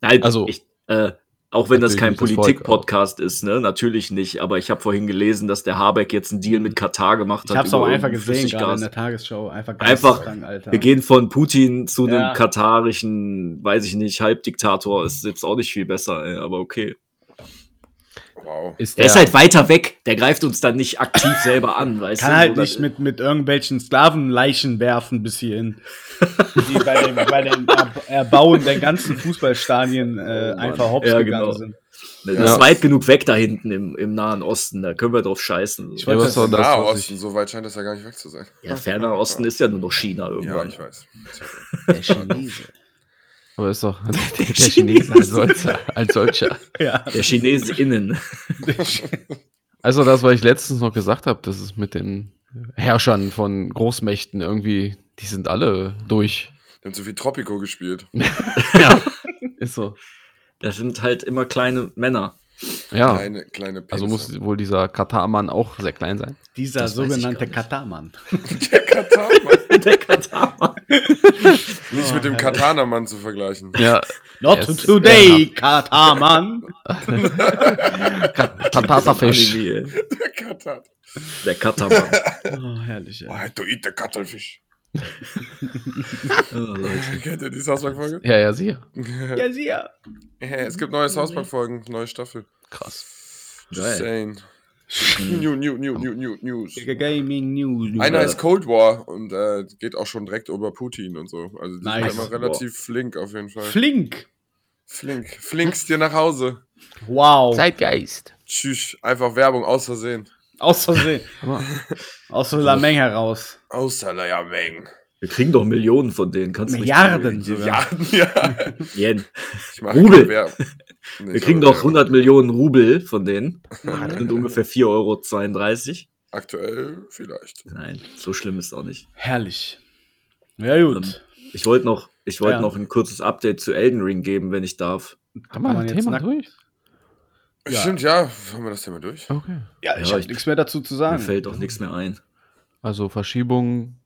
Nein, Also, ich, äh, auch wenn das kein Politik-Podcast ist, ne? Natürlich nicht. Aber ich habe vorhin gelesen, dass der Habeck jetzt einen Deal mit Katar gemacht Ich hat. hab's auch einfach gesehen, gerade in der Tagesschau. Einfach Einfach, Alter. Wir gehen von Putin zu einem Ja. katarischen, weiß ich nicht, Halbdiktator. Ist jetzt auch nicht viel besser, ey, aber okay. Wow. Ist Der ist halt weiter weg. Der greift uns dann nicht aktiv selber an, weißt Kann du? halt Oder- nicht mit, mit irgendwelchen Sklavenleichen werfen bis hierhin. Die bei dem, bei dem Er- Erbauen der ganzen Fußballstadien äh, Oh einfach hops Ja, gegangen genau. sind. Das Ja. ist weit genug weg da hinten im, im Nahen Osten. Da können wir drauf scheißen. Ich Ja, wollte was das, das, was Nahosten, so weit scheint das ja gar nicht weg zu sein. ja, ferner Osten ist ja nur noch China Ja, irgendwann. ich weiß. der Chinese. Aber ist doch der, der Chinese als solcher. Als solcher. ja. Der Chinese innen. Also das, was ich letztens noch gesagt habe, das ist mit den Herrschern von Großmächten irgendwie, die sind alle durch. Die haben zu viel Tropico gespielt. Ja, ist so. Das sind halt immer kleine Männer. Ja, Kleine, kleine also muss wohl dieser Katar-Mann auch sehr klein sein. Dieser Das sogenannte. Katarmann. Der Katar-Mann. Der Katar. Nicht mit dem Oh, Katanermann zu vergleichen. Ja, Not Es ist today, Katarmann. Ey. Der Katar. Der Katarmann. Oh, herrlich, Oh, ey. du eat the Cuttlefish. Oh, Leute. Kennt ihr die South Park-Folge? Ja, ja, sicher. Ja, sie ja. es gibt neue South Park-Folgen, neue Staffel. Krass. Just saying. New, new, new, new, new, news. Gaming News. Einer ist Cold War und äh, geht auch schon direkt über Putin und so. Also die Nice. sind immer relativ flink auf jeden Fall. Flink. Flink. Flinkst dir nach Hause. Wow. Zeitgeist. Tschüss. Einfach Werbung aus Versehen. Aus Versehen. Aus der Lameng heraus. Außer la Meng. Wir kriegen doch Millionen von denen. Kannst du nicht Milliarden. Ja. Yen. Rubel. Nee, Wir ich kriegen doch Werbung. 100 Millionen Rubel von denen. Das sind ungefähr 4,32 Euro. Aktuell vielleicht. Nein, so schlimm ist auch nicht. Herrlich. Ja, gut. Ich wollte noch, ich wollte Ja. noch ein kurzes Update zu Elden Ring geben, wenn ich darf. Haben wir man ein jetzt Thema durch? Ja. Stimmt, ja. Haben wir das Thema durch? Okay. Ja, ich Ja, habe ich- nichts mehr dazu zu Mir sagen. fällt auch nichts mehr ein. Also Verschiebung,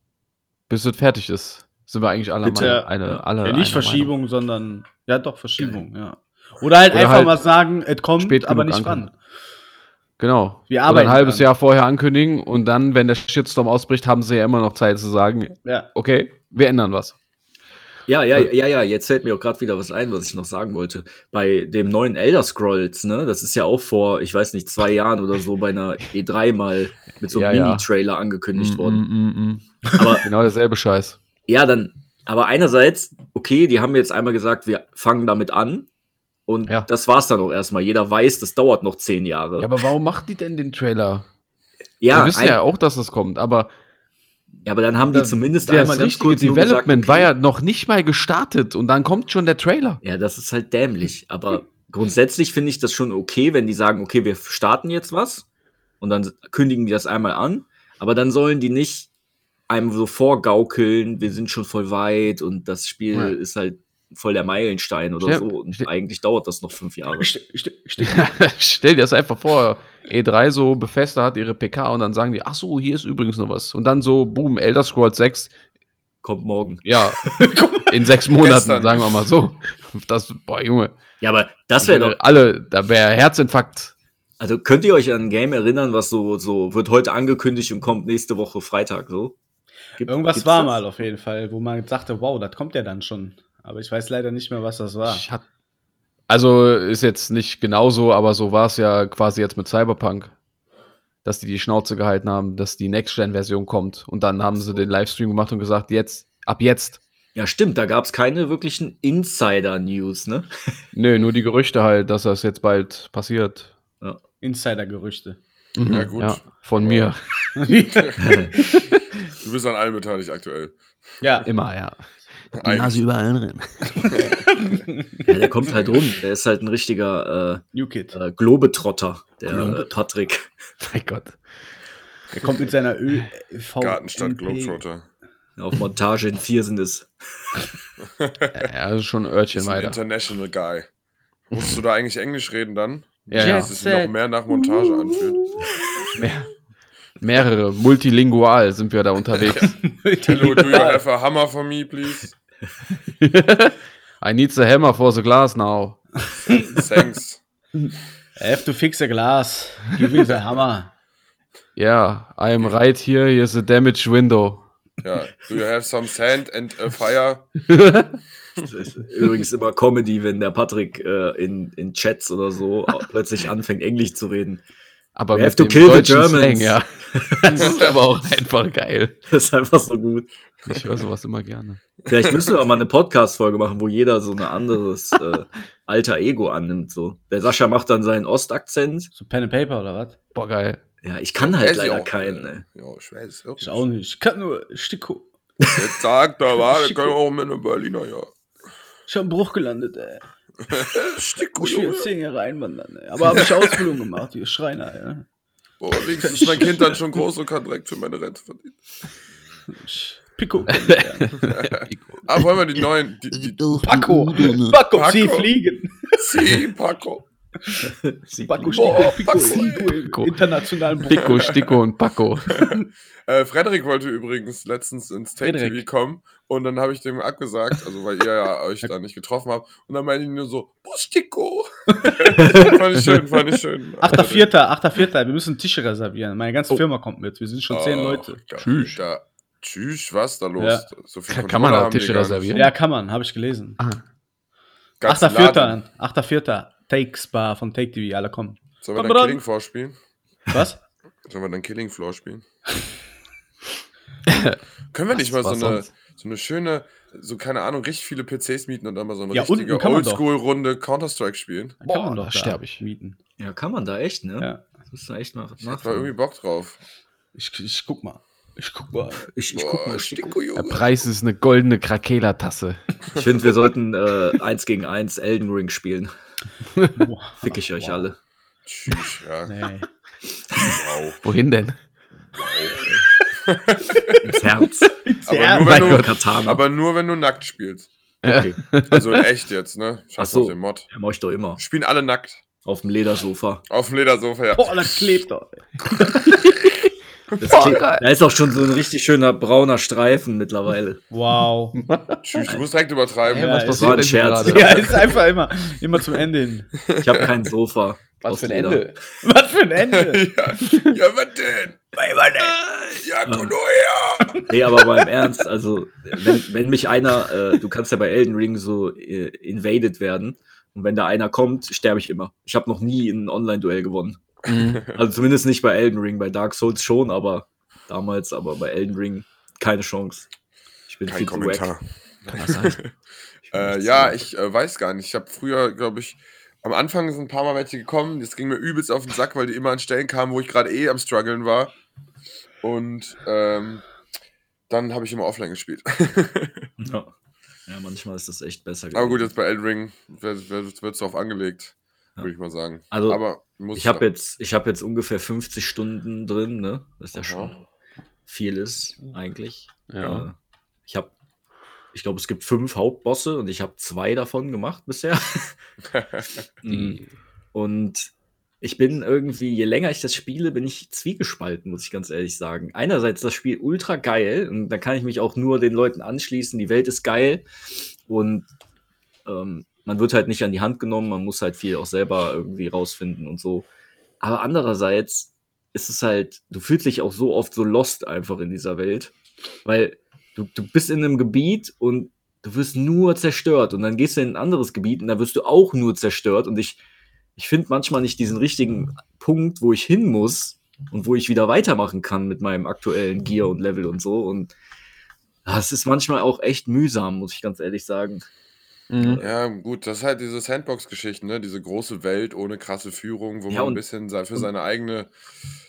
bis es fertig ist. Sind wir eigentlich alle Bitte, Meinung- eine, alle ja, nicht Meinung. Verschiebung, sondern ja doch Verschiebung, ja. Oder halt Oder einfach halt mal sagen, es kommt, spät aber nicht ankommen. wann. Genau. Wir Oder arbeiten ein halbes dran. Jahr vorher ankündigen und dann, wenn der Shitstorm ausbricht, haben sie ja immer noch Zeit zu sagen, Ja. okay, wir ändern was. Ja, ja, ja, ja, jetzt fällt mir auch gerade wieder was ein, was ich noch sagen wollte. Bei dem neuen Elder Scrolls, ne, das ist ja auch vor, ich weiß nicht, zwei Jahren oder so bei einer E3 mal mit so Ja, einem ja. Mini-Trailer angekündigt Mm, worden. mm, mm, mm. Aber Genau derselbe Scheiß. ja, dann, aber einerseits, okay, die haben jetzt einmal gesagt, wir fangen damit an. Und Ja. das war's dann auch erstmal. Jeder weiß, das dauert noch zehn Jahre. Ja, aber warum macht die denn den Trailer? ja, wir wissen ja auch, dass es kommt, aber ja, aber dann haben die zumindest das einmal ganz kurz Development gesagt, war okay, ja noch nicht mal gestartet und dann kommt schon der Trailer. Ja, das ist halt dämlich. Aber grundsätzlich finde ich das schon okay, wenn die sagen, okay, wir starten jetzt was und dann kündigen die das einmal an. Aber dann sollen die nicht einem so vorgaukeln, wir sind schon voll weit und das Spiel Ja. ist halt voll der Meilenstein oder Stell- so. Und stell- eigentlich dauert das noch fünf Jahre. St st st Stell dir das einfach vor, E3 so, Bethesda hat ihre PK und dann sagen die, ach so, hier ist übrigens noch was. Und dann so, boom, Elder Scrolls 6, Kommt morgen. ja, in sechs Monaten, Gestern. sagen wir mal so. Das, boah, Junge, Ja, aber das wäre doch. alle, da wäre Herzinfarkt. Also könnt ihr euch an ein Game erinnern, was so, so wird heute angekündigt und kommt nächste Woche Freitag so? Gibt- Irgendwas war das? mal auf jeden Fall, wo man sagte, wow, das kommt ja dann schon. Aber ich weiß leider nicht mehr, was das war. Ich hat, also ist jetzt nicht genauso, aber so war es ja quasi jetzt mit Cyberpunk. Dass die die Schnauze gehalten haben, dass die Next-Gen-Version kommt. Und dann haben sie den Livestream gemacht und gesagt, jetzt, ab jetzt. Ja, stimmt, da gab es keine wirklichen Insider-News, ne? Nö, nur die Gerüchte halt, dass das jetzt bald passiert. Insider-Gerüchte. Mhm, Ja, gut. von mir. Du bist an allem beteiligt aktuell. ja, Immer, ja. Eigentlich. Nase überall drin. Ja, der kommt halt rum. Der ist halt ein richtiger New Kid. äh, äh, Globetrotter, der äh, Patrick. Mein Gott. Er kommt mit seiner ÖV. Gartenstadt Globetrotter. Auf Montage in Viersen ist. Ja, ja, das ist schon ein Örtchen Ist ein weiter. International Guy. Musst du da eigentlich Englisch reden dann? Ja, ja. Dass es sich noch mehr nach Montage anfühlt. Mehr, mehrere, multilingual sind wir da unterwegs. Hello, do you have a hammer for me, please? I need the hammer for the glass now. Thanks. I have to fix a glass. Give me the hammer. Yeah, I am right here. Here's a damaged window. Ja. Do you have some sand and a fire? Das ist übrigens immer Comedy, wenn der Patrick äh, in, in Chats oder so plötzlich anfängt, Englisch zu reden. Aber We have mit to dem kill the Germans. Slang, ja. Das ist aber auch einfach geil. Das ist einfach so gut. Ich höre sowas immer gerne. Vielleicht müssen wir auch mal eine Podcast-Folge machen, wo jeder so ein anderes äh, alter Ego annimmt. So. Der Sascha macht dann seinen Ostakzent. So Pen and Paper oder was? Boah, geil. Ja, ich kann halt Weiß ich leider auch, keinen. ey. Ja, ich weiß. Auch Ich auch nicht. Ich kann nur Sticko. Jetzt sagt er, war, der kann auch mit einem Berliner, ja. Ich hab einen Bruch gelandet, ey. Muss ich jetzt zehn Jahre einwandern, ey. Aber habe ich Ausbildung gemacht, hier Schreiner, ja. Boah, wenigstens ist mein Kind dann schon groß und kann direkt für meine Rente verdienen. Pico. Ah, wollen wir die neuen, die, die Paco. Paco, Paco. sie fliegen. C, Paco. Paco, man. Sticko, Pico. Pico, Pico. internationalen. Pico, Sticko und Paco. Äh, Frederik wollte übrigens letztens ins Take TV kommen und dann habe ich dem abgesagt, also weil ihr ja euch da nicht getroffen habt. Und dann meinte ich nur so, Bustico. fand ich schön, fand ich schön. 8.4., 8.4., wir müssen Tische reservieren. Meine ganze Oh. Firma kommt mit. Wir sind schon zehn Oh, Leute. Gott, Tschüss. Da, tschüss, was da los? Ja. So viel Kann Controller man da Tische reservieren? Ja, kann man, habe ich gelesen. Ah, Ganzen Laden. 8.4., 8.4., Takes Bar von Take TV, alle kommen. Sollen wir Komm dann. Killing Floor spielen? Was? Sollen wir dann Killing Floor spielen? Können wir nicht mal so eine, sonst? so eine schöne, so keine Ahnung, richtig viele PCs mieten und dann mal so eine Ja, richtige. Oldschool-Runde Counter-Strike spielen? Da Boah, kann man da doch sterb ich. mieten. Ja, kann man da echt, ne? Ja. Das müssen wir echt nach, Ich hab da irgendwie nachfragen. Bock drauf. Ich, ich guck mal. Ich guck mal. Ich, ich Boah, guck mal. Sticko, Der Junge. Preis ist eine goldene Krakela-Tasse. Ich finde, wir sollten äh, eins gegen eins Elden Ring spielen. Fick ich euch alle. Tschüss, ja. Nee. Wow. Wohin denn? Ins Herz. Aber, Ja, nur, mein wenn du, Gott. Katana. aber nur wenn du nackt spielst. okay. Also echt jetzt, ne? Scheiß so. auf den Mod. Ja, mach ich doch immer. Spielen alle nackt. Auf dem Ledersofa. Auf dem Ledersofa, ja. Boah, das klebt doch. Das klingt- da ist auch schon so ein richtig schöner brauner Streifen mittlerweile. Wow. Tschüss, du musst direkt übertreiben. Ja, was war ein Scherz. Ja, ist einfach immer, immer zum Ende hin. Ich habe kein Sofa. Was für ein Leder. Ende. Was für ein Ende. ja, ja, was denn? Ja, komm nur her! Nee, aber mal im Ernst, also wenn, wenn mich einer, äh, du kannst ja bei Elden Ring so äh, invaded werden und wenn da einer kommt, sterbe ich immer. Ich habe noch nie ein Online-Duell gewonnen. Also zumindest nicht bei Elden Ring, bei Dark Souls schon, aber damals, aber bei Elden Ring keine Chance. Ich bin Kein viel zu Kommentar. Ich Äh, ja, ich äh, weiß gar nicht. Ich habe früher, glaube ich, am Anfang sind ein paar Mal welche gekommen. Das ging mir übelst auf den Sack, weil die immer an Stellen kamen, wo ich gerade eh am struggeln war. Und ähm, dann habe ich immer offline gespielt. Ja. ja, manchmal ist das echt besser. Aber gut, jetzt bei Elden Ring wird es darauf angelegt, Ja. würde ich mal sagen. Also, Aber muss Ich habe jetzt, ich hab jetzt ungefähr 50 Stunden drin, ne? Was ja Aha. schon viel ist, eigentlich. Ja. Äh, ich habe, ich glaube, es gibt fünf Hauptbosse und ich habe zwei davon gemacht bisher. Die, Und ich bin irgendwie, je länger ich das spiele, bin ich zwiegespalten, muss ich ganz ehrlich sagen. Einerseits das Spiel ultra geil und da kann ich mich auch nur den Leuten anschließen. Die Welt ist geil und ähm, man wird halt nicht an die Hand genommen, man muss halt viel auch selber irgendwie rausfinden und so. Aber andererseits ist es halt, du fühlst dich auch so oft so lost einfach in dieser Welt, weil du, du bist in einem Gebiet und du wirst nur zerstört und dann gehst du in ein anderes Gebiet und da wirst du auch nur zerstört und ich, ich finde manchmal nicht diesen richtigen Punkt, wo ich hin muss und wo ich wieder weitermachen kann mit meinem aktuellen Gear und Level und so und das ist manchmal auch echt mühsam, muss ich ganz ehrlich sagen. Mhm. Ja, gut, das ist halt diese Sandbox-Geschichten, ne? Diese große Welt ohne krasse Führung, wo Ja, man ein und- bisschen se- für und- seine eigene.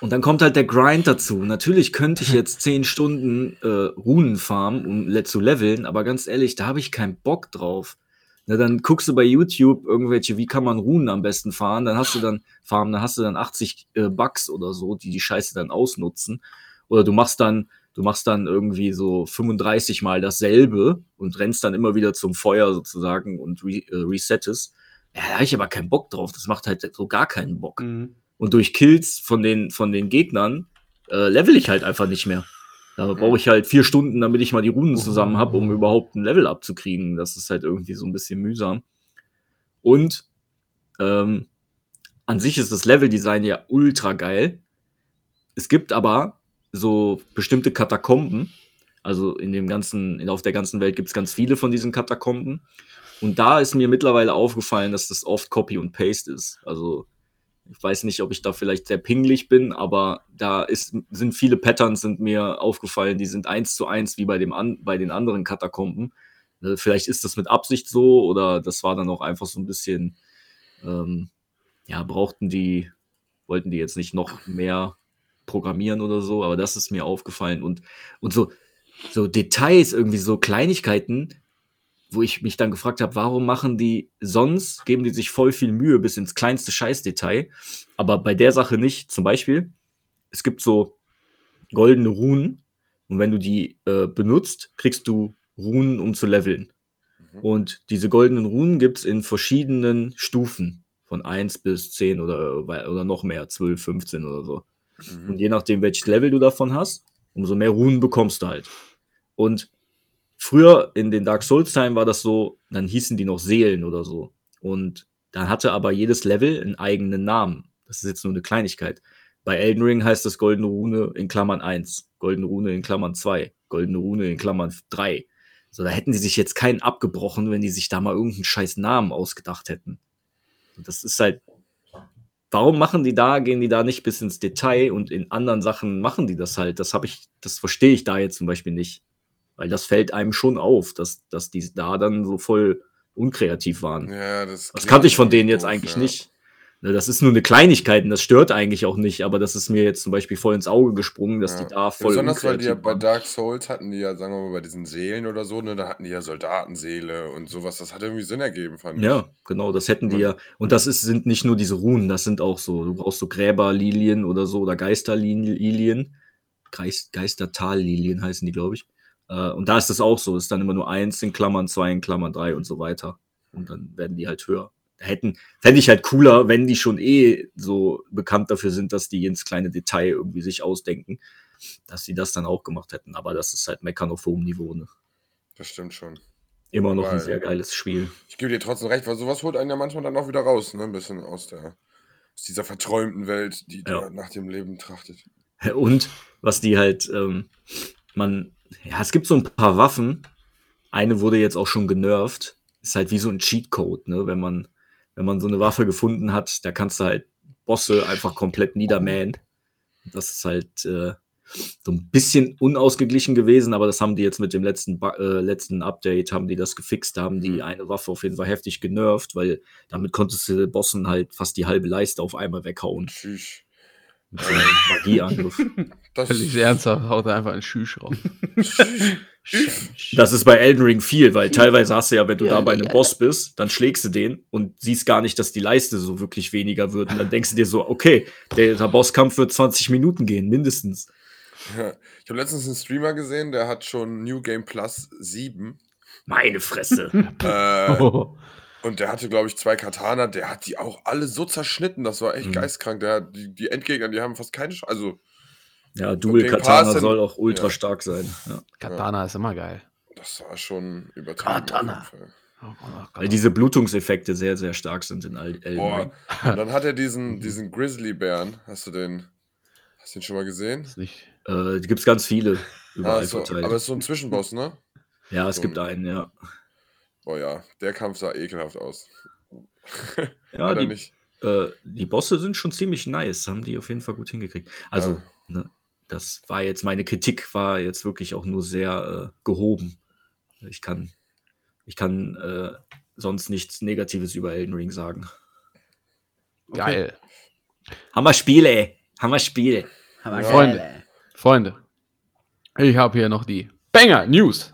Und dann kommt halt der Grind dazu. Natürlich könnte ich jetzt zehn Stunden äh, Runen farmen, um le zu leveln, aber ganz ehrlich, da habe ich keinen Bock drauf. Na, dann guckst du bei YouTube irgendwelche, wie kann man Runen am besten fahren, dann hast du dann farmen, dann hast du dann 80 äh, Bugs oder so, die die Scheiße dann ausnutzen. Oder du machst dann, du machst dann irgendwie so 35 mal dasselbe und rennst dann immer wieder zum Feuer sozusagen und re äh, resettest. Ja, da habe ich aber keinen Bock drauf. Das macht halt so gar keinen Bock. Mhm. Und durch Kills von den, von den Gegnern äh, level ich halt einfach nicht mehr. Da brauche ich halt vier Stunden, damit ich mal die Runen zusammen habe, um überhaupt ein Level abzukriegen. Das ist halt irgendwie so ein bisschen mühsam. Und ähm, an sich ist das Leveldesign ja ultra geil. Es gibt aber so bestimmte Katakomben. Also in dem ganzen, auf der ganzen Welt gibt es ganz viele von diesen Katakomben. Und da ist mir mittlerweile aufgefallen, dass das oft Copy und Paste ist. Also ich weiß nicht, ob ich da vielleicht sehr pingelig bin, aber da ist, sind viele Patterns sind mir aufgefallen, die sind eins zu eins wie bei, dem an, bei den anderen Katakomben. Äh, Vielleicht ist das mit Absicht so oder das war dann auch einfach so ein bisschen, ähm, ja, brauchten die, wollten die jetzt nicht noch mehr programmieren oder so, aber das ist mir aufgefallen und, und so, so Details, irgendwie so Kleinigkeiten, wo ich mich dann gefragt habe, warum machen die sonst, geben die sich voll viel Mühe bis ins kleinste Scheißdetail, aber bei der Sache nicht. Zum Beispiel, es gibt so goldene Runen und wenn du die äh, benutzt, kriegst du Runen, um zu leveln. Mhm. Und diese goldenen Runen gibt es in verschiedenen Stufen, von 1 bis 10 oder, oder noch mehr, 12, 15 oder so. Mhm. Und je nachdem, welches Level du davon hast, umso mehr Runen bekommst du halt. Und früher in den Dark Souls Time war das so, dann hießen die noch Seelen oder so. Und dann hatte aber jedes Level einen eigenen Namen. Das ist jetzt nur eine Kleinigkeit. Bei Elden Ring heißt das Goldene Rune in Klammern 1, Goldene Rune in Klammern 2, Goldene Rune in Klammern 3. So, da hätten die sich jetzt keinen abgebrochen, wenn die sich da mal irgendeinen scheiß Namen ausgedacht hätten. Das ist halt, warum machen die da, gehen die da nicht bis ins Detail und in anderen Sachen machen die das halt? Das habe ich, das verstehe ich da jetzt zum Beispiel nicht. Weil das fällt einem schon auf, dass, dass die da dann so voll unkreativ waren. Ja, das, Das kannte ich von denen jetzt eigentlich ja. nicht. Ne, Das ist nur eine Kleinigkeit und das stört eigentlich auch nicht, aber das ist mir jetzt zum Beispiel voll ins Auge gesprungen, dass Ja. die da voll Besonders weil die ja bei. Dark Souls hatten die ja, sagen wir mal, bei diesen Seelen oder so, ne, da hatten die ja Soldatenseele und sowas. Das hat irgendwie Sinn ergeben, fand ich. Ja, genau, das hätten die ja. Und das ist, sind nicht nur diese Runen, das sind auch so, du brauchst so Gräberlilien oder so oder Geisterlilien. Geist, Geistertallilien heißen die, glaube ich. Äh, und da ist das auch so, ist dann immer nur eins in Klammern, zwei in Klammern, drei und so weiter. Und dann werden die halt höher. Hätten, fände ich halt cooler, wenn die schon eh so bekannt dafür sind, dass die ins kleine Detail irgendwie sich ausdenken, dass sie das dann auch gemacht hätten. Aber das ist halt Meckern auf hohem Niveau. Ne? Das stimmt schon. Immer noch ein Weil- sehr geiles Spiel. Ich gebe dir trotzdem recht, weil sowas holt einen ja manchmal dann auch wieder raus, ne, ein bisschen aus der aus dieser verträumten Welt, die Ja. da nach dem Leben trachtet. Und was die halt, ähm, man, ja, es gibt so ein paar Waffen. Eine wurde jetzt auch schon genervt. Ist halt wie so ein Cheatcode, ne? Wenn man, wenn man so eine Waffe gefunden hat, da kannst du halt Bosse einfach komplett niedermähen. Das ist halt äh, so ein bisschen unausgeglichen gewesen, aber das haben die jetzt mit dem letzten, äh, letzten Update, haben die das gefixt, da haben die eine Waffe auf jeden Fall heftig genervt, weil damit konntest du Bossen halt fast die halbe Leiste auf einmal weghauen. Tschüss. Mit so einem Magieangriff. Das Völlig ernsthaft, haut er einfach einen Schüsch raus. Das ist bei Elden Ring viel, weil teilweise hast du ja, wenn du Ja, da bei einem ja. Boss bist, dann schlägst du den und siehst gar nicht, dass die Leiste so wirklich weniger wird. Und dann denkst du dir so, okay, der, der Bosskampf wird 20 Minuten gehen, mindestens. Ja. Ich habe letztens einen Streamer gesehen, der hat schon New Game Plus 7. Meine Fresse. Äh, Oh. und der hatte, glaube ich, zwei Katana. Der hat die auch alle so zerschnitten. Das war echt Mhm. geistkrank. Der, hat- die, die Endgegner, die haben fast keine Sch Also, Ja, Dual Katana soll auch ultra ja. stark sein. Ja. Katana ist immer geil. das war schon übertrieben. Katana. Fall. Oh, oh, Weil diese Blutungseffekte sehr, sehr stark sind in Al- Elden Boah. Ring. Und dann hat er diesen, diesen Grizzly-Bären. Hast du den, hast du den schon mal gesehen? ist nicht. Äh, gibt es ganz viele überall Ah, so, verteilt. aber es ist so ein Zwischenboss, ne? ja, es so gibt ein- einen, ja. Boah ja, der Kampf sah ekelhaft aus. Ja, die, nicht. äh, die Bosse sind schon ziemlich nice, haben die auf jeden Fall gut hingekriegt. Also, ne, das war jetzt, meine Kritik war jetzt wirklich auch nur sehr äh, gehoben. Ich kann, ich kann äh, sonst nichts Negatives über Elden Ring sagen. Geil. Hammer Spiele, Hammer Spiele. Ja. Freunde. geil, ey. Freunde, ich habe hier noch die Banger News.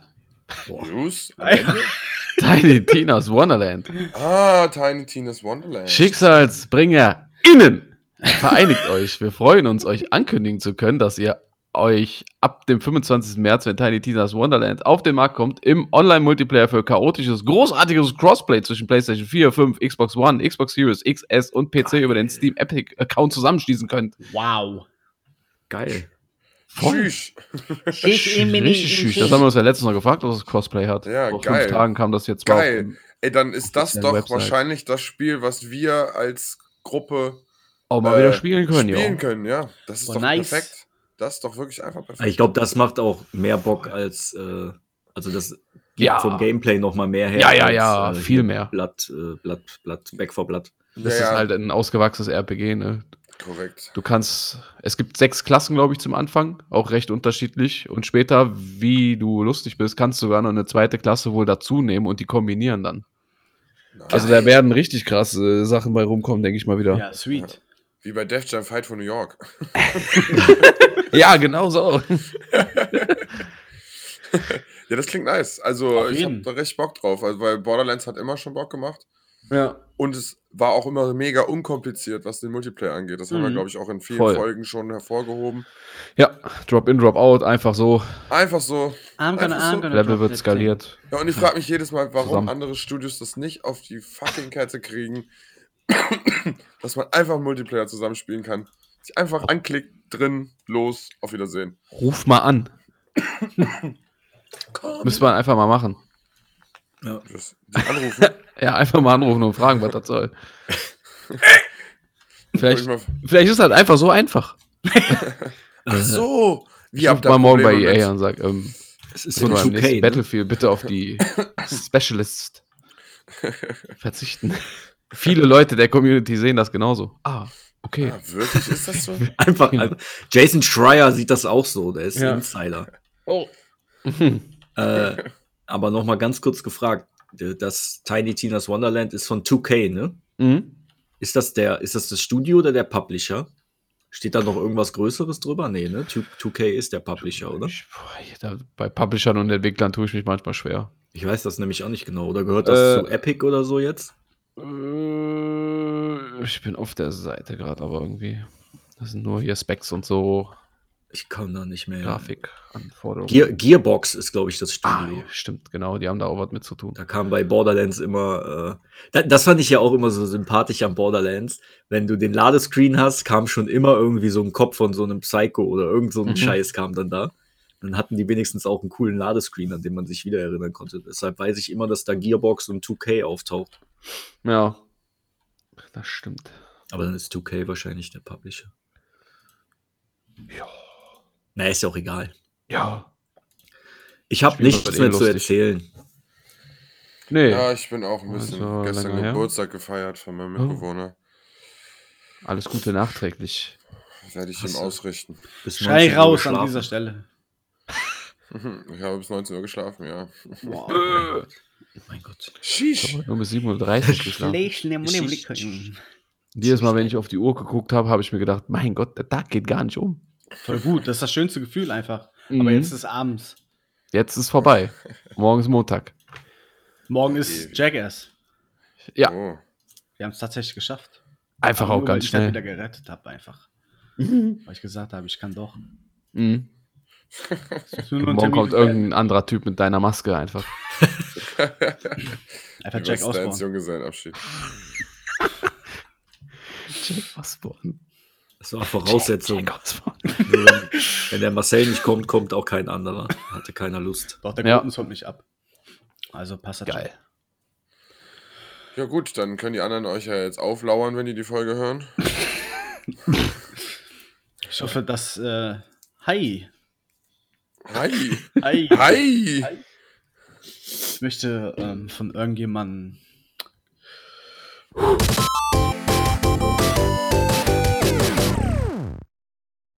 News? am Ende? Tiny Tinas Wonderland. ah, Tiny Tina's Wonderland. Schicksalsbringer innen. Vereinigt euch. Wir freuen uns, euch ankündigen zu können, dass ihr euch ab dem 25. März, wenn Tiny Tina's Wonderland auf den Markt kommt, im Online-Multiplayer für chaotisches, großartiges Crossplay zwischen PlayStation 4, 5, Xbox One, Xbox Series XS und PC über den Steam Epic Account zusammenschließen könnt. Wow. Geil. Menü, Richtig schüch. Das haben wir uns ja letztens noch gefragt, dass es Crossplay hat. Ja, Vor geil. fünf Tagen kam das jetzt mal auf Geil. dem- Ey, dann ist das doch Website. wahrscheinlich das Spiel, was wir als Gruppe auch mal äh, wieder spielen können, spielen ja. können, ja. Das ist Oh, doch nice. perfekt. Das ist doch wirklich einfach perfekt. Ich glaube, das macht auch mehr Bock als, äh, also das gibt Ja. vom Gameplay noch mal mehr her. Ja, ja, als, ja, äh, viel mehr. Blatt, äh, Blatt, Blatt, Back for Blatt. Das Ja, ist ja. halt ein ausgewachsenes RPG, ne? Korrekt. Du kannst, es gibt sechs Klassen, glaube ich, zum Anfang, auch recht unterschiedlich. Und später, wie du lustig bist, kannst du sogar noch eine zweite Klasse wohl dazu nehmen und die kombinieren dann. Also da werden richtig krasse Sachen bei rumkommen, denke ich mal wieder. Ja, sweet. Wie bei Def Jam Fight for New York. genau so. Ja, das klingt nice. Also, Auf ich habe jeden. da recht Bock drauf. Also, weil Borderlands hat immer schon Bock gemacht. Ja. Und es war auch immer mega unkompliziert, was den Multiplayer angeht. Das haben wir, Mhm. glaube ich, auch in vielen Voll. Folgen schon hervorgehoben. Ja, Drop in, Drop out, einfach so. Einfach so. I'm gonna, Einfach so. I'm gonna Level wird skaliert. Ja, und ich frage mich jedes Mal, warum Zusammen. andere Studios das nicht auf die fucking Kette kriegen, dass man einfach Multiplayer zusammenspielen kann. Sich einfach anklickt, drin, los, auf Wiedersehen. Ruf mal an. Müsste man einfach mal machen. Ja. Das, anrufen. Ja, einfach mal anrufen und fragen, was das soll. vielleicht, vielleicht ist es halt einfach so einfach. Ach so. Wie Ich ruf mal morgen bei EA und sag, ähm, Es ist in beim 2K, nächsten ne? Battlefield bitte auf die Specialists verzichten. Viele Leute der Community sehen das genauso. Ah, okay. Ah, wirklich? Ist das so? Einfach, einfach. Jason Schreier sieht das auch so, der ist Ja. Insider. Oh. Äh, aber noch mal ganz kurz gefragt, das Tiny Tina's Wonderland ist von 2K, ne? Mhm. Ist das der, ist das das Studio oder der Publisher? Steht da noch irgendwas Größeres drüber? Nee, ne? 2- 2K ist der Publisher, oder? Bei Publishern und Entwicklern tue ich mich manchmal schwer. Ich weiß das nämlich auch nicht genau. Oder gehört das Äh, zu Epic oder so jetzt? Äh, Ich bin auf der Seite gerade, aber irgendwie. Das sind nur hier Specs und so Ich kann da nicht mehr. Grafikanforderungen. Gear, Gearbox ist, glaube ich, das ah, Studio. ja, stimmt, genau, die haben da auch was mit zu tun. Da kam bei Borderlands immer, äh, da, das fand ich ja auch immer so sympathisch an Borderlands. Wenn du den Ladescreen hast, kam schon immer irgendwie so ein Kopf von so einem Psycho oder irgend so ein Mhm. Scheiß kam dann da. Dann hatten die wenigstens auch einen coolen Ladescreen, an den man sich wieder erinnern konnte. Deshalb weiß ich immer, dass da Gearbox und 2K auftaucht. Ja. Das stimmt. Aber dann ist 2K wahrscheinlich der Publisher. Ja. Na, ist ja auch egal. Ja. Ich habe nichts eh mehr zu erzählen. Nee, Ja, ich bin auch ein bisschen Also, gestern länger her. Geburtstag gefeiert von meinem Oh. Mitbewohner. alles Gute nachträglich. Werde ich ihm Hast du- ausrichten. Bis Schrei 19 Uhr raus an dieser Stelle. Ich habe bis 19 Uhr geschlafen, ja. Wow. Oh mein Gott. Sheesh. Nur bis 7.30 Uhr geschlafen. Jedes Mal, wenn ich auf die Uhr geguckt habe, habe ich mir gedacht, mein Gott, der Tag geht gar nicht um. Voll gut, das ist das schönste Gefühl einfach. Mhm. Aber jetzt ist abends. Jetzt ist vorbei. Morgen ist Montag. Morgen ist Jackass. Ja. Oh. Wir haben es tatsächlich geschafft. Einfach Aber auch nur, weil ganz ich schnell. wieder gerettet habe einfach. Weil ich gesagt habe, ich kann doch. Mhm. Morgen kommt irgendein anderer Typ mit deiner Maske einfach. Einfach Jack Osborne. Junggesellenabschied. Jack Osborne. Das war Voraussetzung. Jack Osborne. Wenn, der Marcel nicht kommt, kommt auch kein anderer. Hatte keiner Lust. Doch, der Ja. Guten kommt nicht ab. Also passt das Geil. Ja gut, dann können die anderen euch ja jetzt auflauern, wenn die die Folge hören. Ich hoffe, dass. Äh, hi. Hi. Hi. Hi. Ich möchte ähm, von irgendjemandem